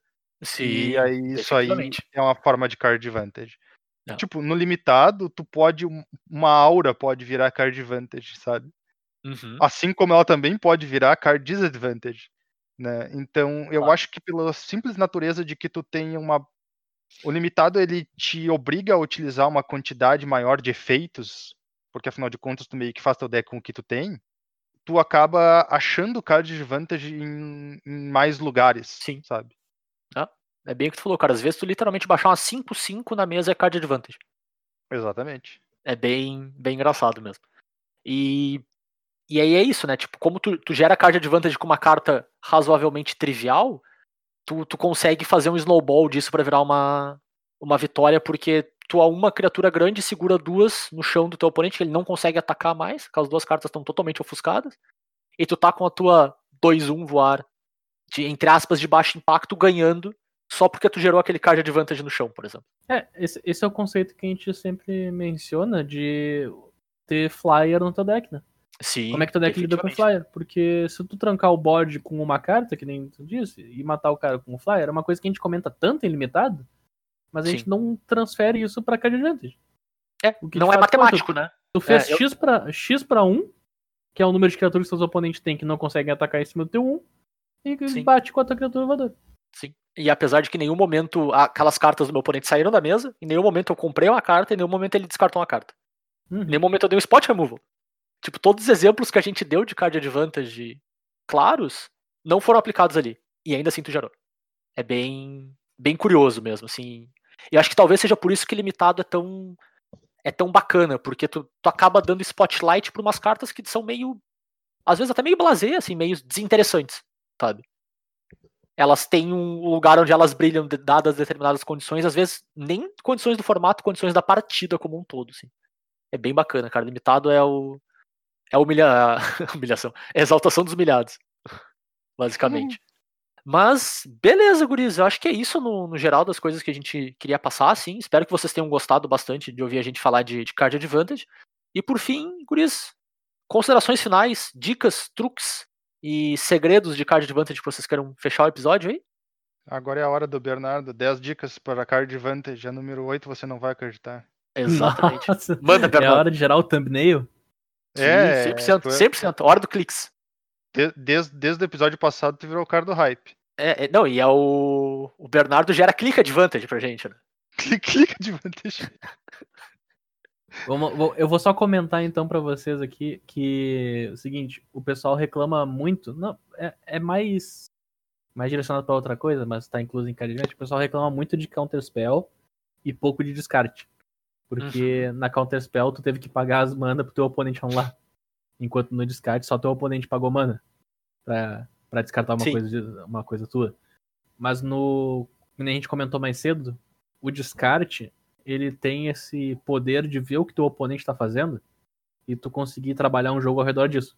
e aí isso aí é uma forma de card advantage. Não. Tipo, no limitado, tu pode um- uma aura pode virar card advantage, sabe? Uhum. Assim como ela também pode virar card disadvantage, né? Então, eu Claro. acho que pela simples natureza de que tu tem uma o limitado ele te obriga a utilizar uma quantidade maior de efeitos, porque afinal de contas tu meio que faz teu deck com o que tu tem, tu acaba achando card advantage em, em mais lugares, Sim. sabe? É bem o que tu falou, cara. Às vezes tu literalmente baixar uma 5-5 na mesa é card advantage. Exatamente. É bem, bem engraçado mesmo. E, e aí é isso, né? Tipo, como tu, tu gera card advantage com uma carta razoavelmente trivial, tu, tu consegue fazer um snowball disso pra virar uma, uma vitória, porque tu a uma criatura grande segura duas no chão do teu oponente, que ele não consegue atacar mais, porque as duas cartas estão totalmente ofuscadas, e tu tá com a tua 2-1 voar, de, entre aspas, de baixo impacto, ganhando, só porque tu gerou aquele card advantage no chão, por exemplo. É, esse, esse é o conceito que a gente sempre menciona de ter flyer no teu deck, né? Sim. Como é que teu deck lida com flyer? Porque se tu trancar o board com uma carta, que nem tu disse, e matar o cara com um flyer, é uma coisa que a gente comenta tanto em limitado, mas a Sim. gente não transfere isso pra card advantage. É, O que não é matemático, né? Tu fez É, eu- X, pra, X pra 1, que é o número de criaturas que seus oponentes têm que não conseguem atacar em cima do teu 1, e Sim. bate com a tua criatura voadora. Sim. E apesar de que em nenhum momento aquelas cartas do meu oponente saíram da mesa, em nenhum momento eu comprei uma carta, em nenhum momento ele descartou uma carta. Uhum. Em nenhum momento eu dei um spot removal. Tipo, todos os exemplos que a gente deu de card advantage claros não foram aplicados ali. E ainda assim tu gerou. É bem, bem curioso mesmo, assim. E acho que talvez seja por isso que limitado é tão é tão bacana, porque tu, tu acaba dando spotlight para umas cartas que são meio às vezes até meio blasé, assim, meio desinteressantes, sabe? Elas têm um lugar onde elas brilham dadas determinadas condições, às vezes nem condições do formato, condições da partida como um todo, assim. É bem bacana, cara. Limitado é o é a humilha... *laughs* humilhação, é a exaltação dos humilhados, *laughs* basicamente. Mas, beleza, guris. Eu acho que é isso no, no, geral das coisas que a gente queria passar, assim. Espero que vocês tenham gostado bastante de ouvir a gente falar de, de card advantage. E por fim, guris, considerações finais, dicas, truques e segredos de card advantage que vocês queiram fechar o episódio aí? Agora é a hora do Bernardo. 10 dicas para card advantage. A número 8 você não vai acreditar. Exatamente. Nossa, Manda, Bernardo. É a hora de gerar o thumbnail? É, Sim, 100%, 100%. Hora do cliques. Desde, desde o episódio passado, tu virou o cara do hype. É, é, não, e é o. O Bernardo gera clica de vantagem pra gente, né? *laughs* clica de eu vou só comentar então para vocês aqui que o seguinte, o pessoal reclama muito, não, é, é mais mais direcionado para outra coisa, mas tá incluso em Cardinal, o pessoal reclama muito de counter spell e pouco de descarte. Porque uhum. na counter spell tu teve que pagar as mana pro teu oponente anular. Enquanto no descarte só teu oponente pagou mana pra, pra descartar uma coisa, uma coisa tua. Mas no. Como a gente comentou mais cedo, o descarte ele tem esse poder de ver o que teu oponente está fazendo e tu conseguir trabalhar um jogo ao redor disso.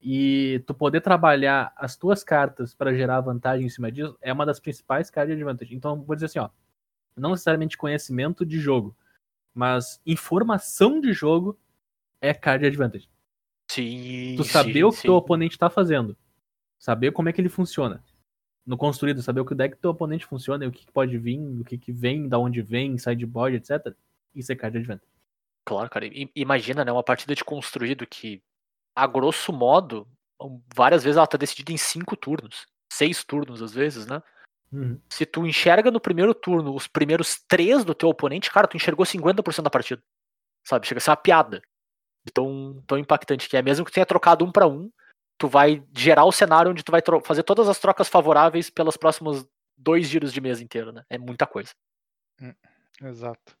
E tu poder trabalhar as tuas cartas para gerar vantagem em cima disso é uma das principais cartas de vantagem. Então, vou dizer assim, ó, não necessariamente conhecimento de jogo, mas informação de jogo é card advantage. Sim. Tu saber sim, o que teu oponente tá fazendo. Saber como é que ele funciona. No construído, saber o que o deck do teu oponente funciona, e o que, que pode vir, o que, que vem, da onde vem, sideboard, etc. Isso é card advantage. Claro, cara. Imagina, né? Uma partida de construído que, a grosso modo, várias vezes ela tá decidida em cinco turnos. Seis turnos, às vezes, né? Uhum. Se tu enxerga no primeiro turno os primeiros três do teu oponente, cara, tu enxergou 50% da partida. Sabe? Chega a ser uma piada tão, tão impactante que é. Mesmo que tu tenha trocado um para um, tu vai gerar o cenário onde tu vai fazer todas as trocas favoráveis pelos próximos dois giros de mesa inteiro, né? É muita coisa. Hum, exato.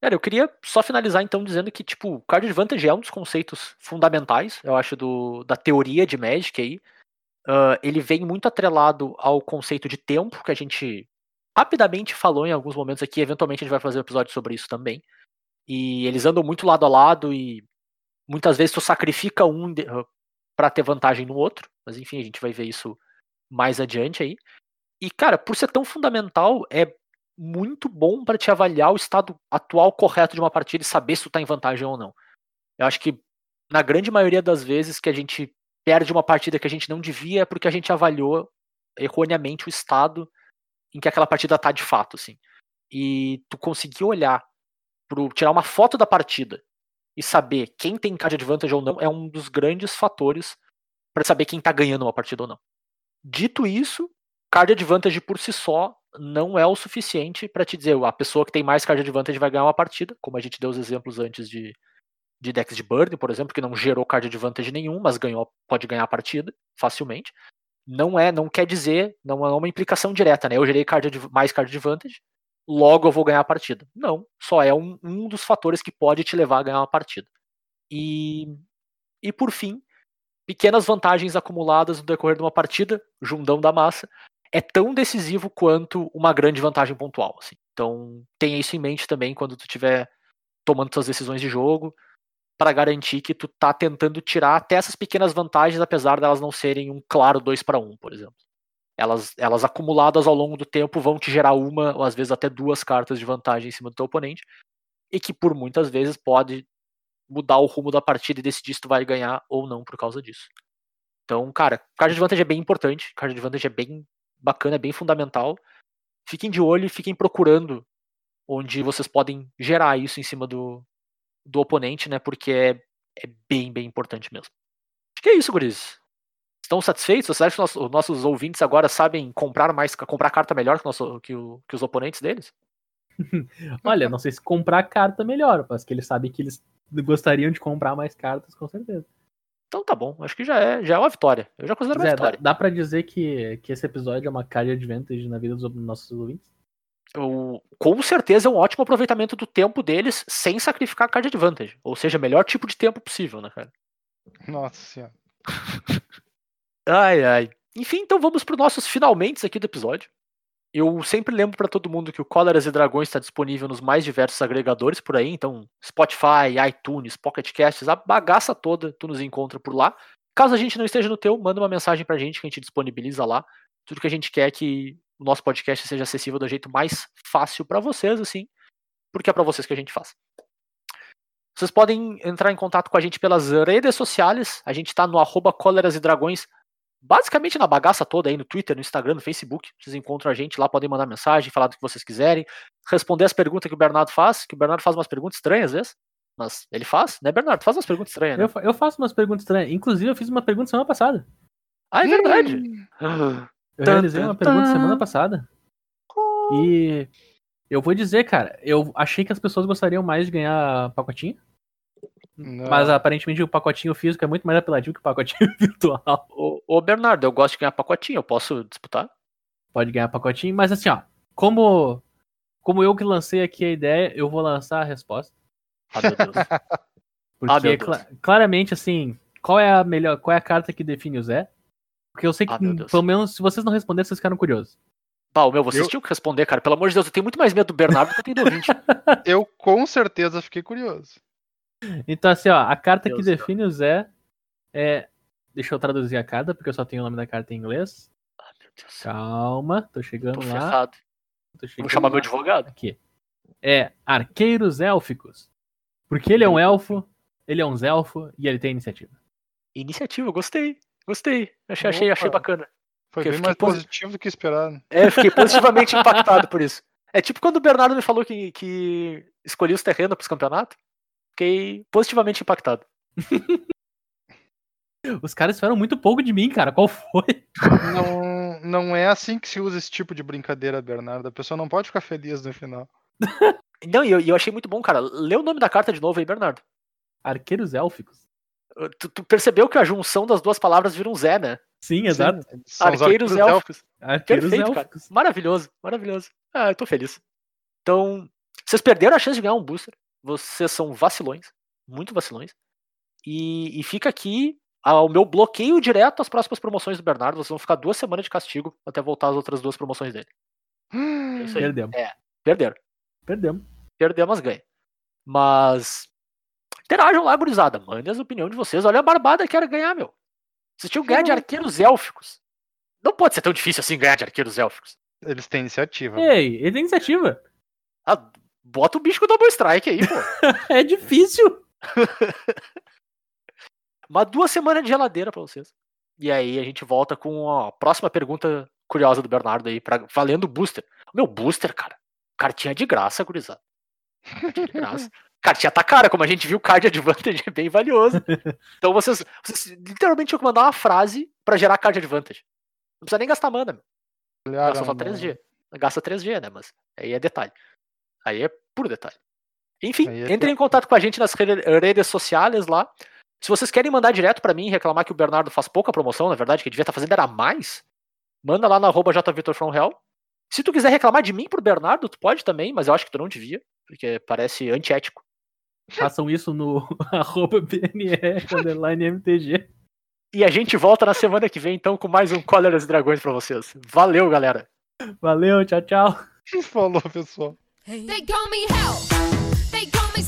Cara, eu queria só finalizar então dizendo que, tipo, card advantage é um dos conceitos fundamentais, eu acho, do, da teoria de Magic aí. Uh, ele vem muito atrelado ao conceito de tempo, que a gente rapidamente falou em alguns momentos aqui, eventualmente a gente vai fazer um episódio sobre isso também. E eles andam muito lado a lado e Muitas vezes tu sacrifica um para ter vantagem no outro, mas enfim, a gente vai ver isso mais adiante aí. E cara, por ser tão fundamental, é muito bom para te avaliar o estado atual correto de uma partida e saber se tu tá em vantagem ou não. Eu acho que na grande maioria das vezes que a gente perde uma partida que a gente não devia é porque a gente avaliou erroneamente o estado em que aquela partida tá de fato, assim. E tu conseguir olhar, pro, tirar uma foto da partida e saber quem tem card advantage ou não é um dos grandes fatores para saber quem tá ganhando uma partida ou não. Dito isso, card advantage por si só não é o suficiente para te dizer a pessoa que tem mais card advantage vai ganhar uma partida, como a gente deu os exemplos antes de, de decks de burn, por exemplo, que não gerou card advantage nenhum, mas ganhou, pode ganhar a partida facilmente. Não é, não quer dizer, não é uma implicação direta, né? Eu gerei card, mais card advantage, logo eu vou ganhar a partida. Não, só é um, um dos fatores que pode te levar a ganhar uma partida. E, e por fim, pequenas vantagens acumuladas no decorrer de uma partida, jundão da massa, é tão decisivo quanto uma grande vantagem pontual. Assim. Então tenha isso em mente também quando tu estiver tomando suas decisões de jogo, para garantir que tu tá tentando tirar até essas pequenas vantagens, apesar delas não serem um claro 2 para 1, por exemplo elas, elas acumuladas ao longo do tempo vão te gerar uma ou às vezes até duas cartas de vantagem em cima do teu oponente e que por muitas vezes pode mudar o rumo da partida e decidir se tu vai ganhar ou não por causa disso. Então, cara, card de vantagem é bem importante, card de vantagem é bem bacana, é bem fundamental. Fiquem de olho e fiquem procurando onde vocês podem gerar isso em cima do, do oponente, né? Porque é, é bem, bem importante mesmo. Acho que é isso, guris estão satisfeitos? Você acha que os nossos ouvintes agora sabem comprar mais, comprar carta melhor que, nosso, que, o, que os oponentes deles? *laughs* Olha, não sei se comprar carta melhor, mas que eles sabem que eles gostariam de comprar mais cartas, com certeza. Então tá bom, acho que já é, já é uma vitória. Eu já considero uma dá, vitória. dá pra dizer que, que esse episódio é uma card advantage na vida dos nossos ouvintes? Eu- com certeza é um ótimo aproveitamento do tempo deles sem sacrificar a card advantage. Ou seja, melhor tipo de tempo possível, né, cara? Nossa senhora. *laughs* Ai, ai. Enfim, então vamos para os nossos finalmente aqui do episódio. Eu sempre lembro para todo mundo que o Cóleras e Dragões está disponível nos mais diversos agregadores por aí, então Spotify, iTunes, Pocket Casts, a bagaça toda tu nos encontra por lá. Caso a gente não esteja no teu, manda uma mensagem pra gente que a gente disponibiliza lá. Tudo que a gente quer é que o nosso podcast seja acessível do jeito mais fácil para vocês, assim, porque é para vocês que a gente faz. Vocês podem entrar em contato com a gente pelas redes sociais. A gente tá no arroba Cóleras e Dragões basicamente na bagaça toda aí, no Twitter, no Instagram, no Facebook. Vocês encontram a gente lá, podem mandar mensagem, falar do que vocês quiserem, responder as perguntas que o Bernardo faz, que o Bernardo faz umas perguntas estranhas às vezes. Mas ele faz, né, Bernardo? Faz umas perguntas estranhas, né? Eu, eu faço umas perguntas estranhas. Inclusive, eu fiz uma pergunta semana passada. Ah, é verdade. Eu Tan, realizei uma pergunta semana passada. E eu vou dizer, cara, eu achei que as pessoas gostariam mais de ganhar pacotinho. Não. Mas aparentemente o pacotinho físico é muito mais apelativo que o pacotinho *laughs* virtual. Ô, ô, Bernardo, eu gosto de ganhar pacotinho, eu posso disputar? Pode ganhar pacotinho, mas assim, ó, como, como eu que lancei aqui a ideia, eu vou lançar a resposta. Ah, meu Deus. *laughs* Porque Ah, meu Deus. cla- claramente, assim, qual é a melhor, qual é a carta que define o Zé? Porque eu sei que, Ah, Deus. pelo menos, se vocês não responderem, vocês ficaram curiosos. Pau, meu, vocês Eu- tinham que responder, cara. Pelo amor de Deus, eu tenho muito mais medo do Bernardo do que eu tenho do ouvinte. *laughs* Eu com certeza fiquei curioso. Então, assim, ó, a carta Deus que define o Zé é. Deixa eu traduzir a carta, porque eu só tenho o nome da carta em inglês. Ah, meu Deus. Calma, tô Tô chegando lá. ferrado. Tô chegando Vou chamar meu lá. advogado. Aqui. É Arqueiros Élficos. Porque ele é um elfo, ele é um zelfo e ele tem iniciativa. Iniciativa, gostei. Gostei. Achei, achei, achei bacana. Foi Porque eu bem fiquei mais posi- positivo do que esperado. É, fiquei positivamente impactado por isso. É tipo quando o Bernardo me falou que, que escolhi os terrenos pros campeonatos. Fiquei positivamente impactado. *laughs* Os caras esperam muito pouco de mim, cara. Qual foi? Não, não é assim que se usa esse tipo de brincadeira, Bernardo. A pessoa não pode ficar feliz no final. *laughs* Não, e eu, eu achei muito bom, cara. Lê o nome da carta de novo aí, Bernardo. Arqueiros Élficos. Tu, tu percebeu que a junção das duas palavras vira um Zé, né? Sim, exato. Sim, Arqueiros arqueiros élficos. Arqueiros Perfeito, cara. Élficos. Maravilhoso, maravilhoso. Ah, eu tô feliz. Então, vocês perderam a chance de ganhar um booster. Vocês são vacilões, muito vacilões. E, e fica aqui ah, o meu bloqueio direto às próximas promoções do Bernardo. Vocês vão ficar duas semanas de castigo até voltar as outras duas promoções dele. É aí. Perdemos. Perderam. Perdemos. Perdemos, mas ganha. Mas. Interajam lá, gurizada. Mandem as opiniões de vocês. Olha a barbada que era ganhar, meu. Vocês tinham ganhar de arqueiros élficos. Não pode ser tão difícil assim ganhar de arqueiros élficos. Eles têm iniciativa. Ei, ele tem iniciativa. Ah, bota o bicho com o double strike aí, pô. *laughs* É difícil. *laughs* Mas duas semanas de geladeira pra vocês. E aí a gente volta com a próxima pergunta curiosa do Bernardo aí, pra, valendo o booster. Meu, booster, cara. Cartinha de graça, gurizada. Cartinha de graça. *laughs* Cartinha tá cara, como a gente viu, card advantage é bem valioso. Então vocês, vocês literalmente tinham que mandar uma frase pra gerar card advantage. Não precisa nem gastar mana, meu. Olharam Gasta só no- 3G. Gasta 3G, né? Mas aí é detalhe. Aí é puro detalhe. Enfim, é entrem em contato com a gente nas re- redes sociais lá. Se vocês querem mandar direto pra mim reclamar que o Bernardo faz pouca promoção, na verdade, que ele devia estar fazendo era mais, manda lá no arroba jvitorfromhell. Se tu quiser reclamar de mim pro Bernardo, tu pode também, mas eu acho que tu não devia, porque parece antiético. Façam isso no *laughs* arroba BNR underline MTG. E a gente volta na semana que vem, então, com mais um Cóleras e Dragões pra vocês. Valeu, galera! Valeu, tchau, tchau. *laughs* Falou, pessoal. They call me Hell. They call me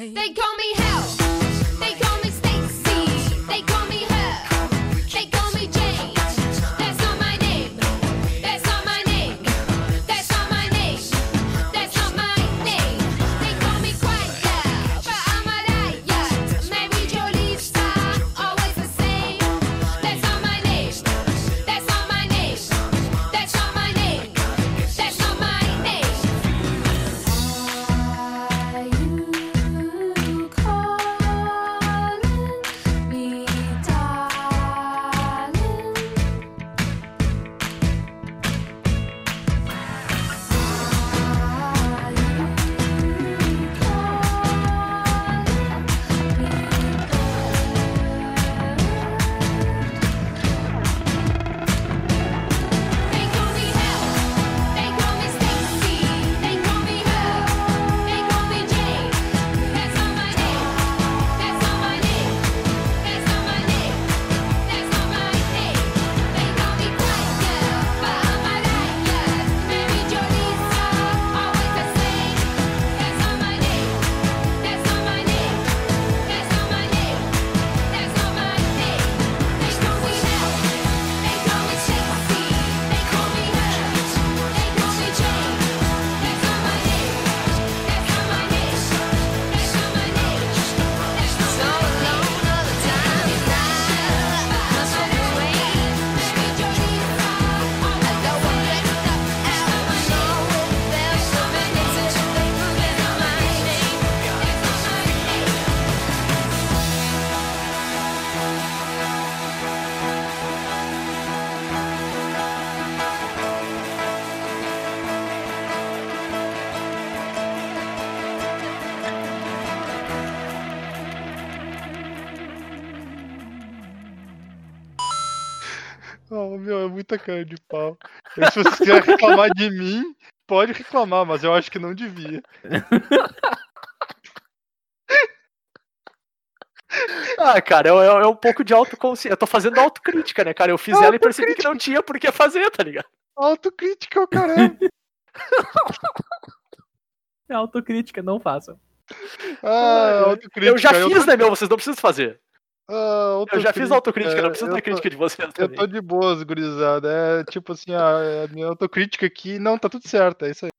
They call me hell. É muita cara de pau. Se você quiser reclamar de mim, pode reclamar, mas eu acho que não devia. *laughs* Ah, cara, é, é- é um pouco de autoconsciência. Eu tô fazendo autocrítica, né, cara? Eu fiz ela e percebi que não tinha por que fazer, tá ligado? Autocrítica, o caramba. *laughs* É autocrítica, não façam. Ah, autocrítica. Eu já fiz, tô- né, meu? Vocês não precisam fazer. Ah, Eu já fiz autocrítica, não preciso da crítica de vocês Eu também. tô de boas, gurizada. É tipo assim, a, a minha autocrítica aqui, não, tá tudo certo, é isso aí.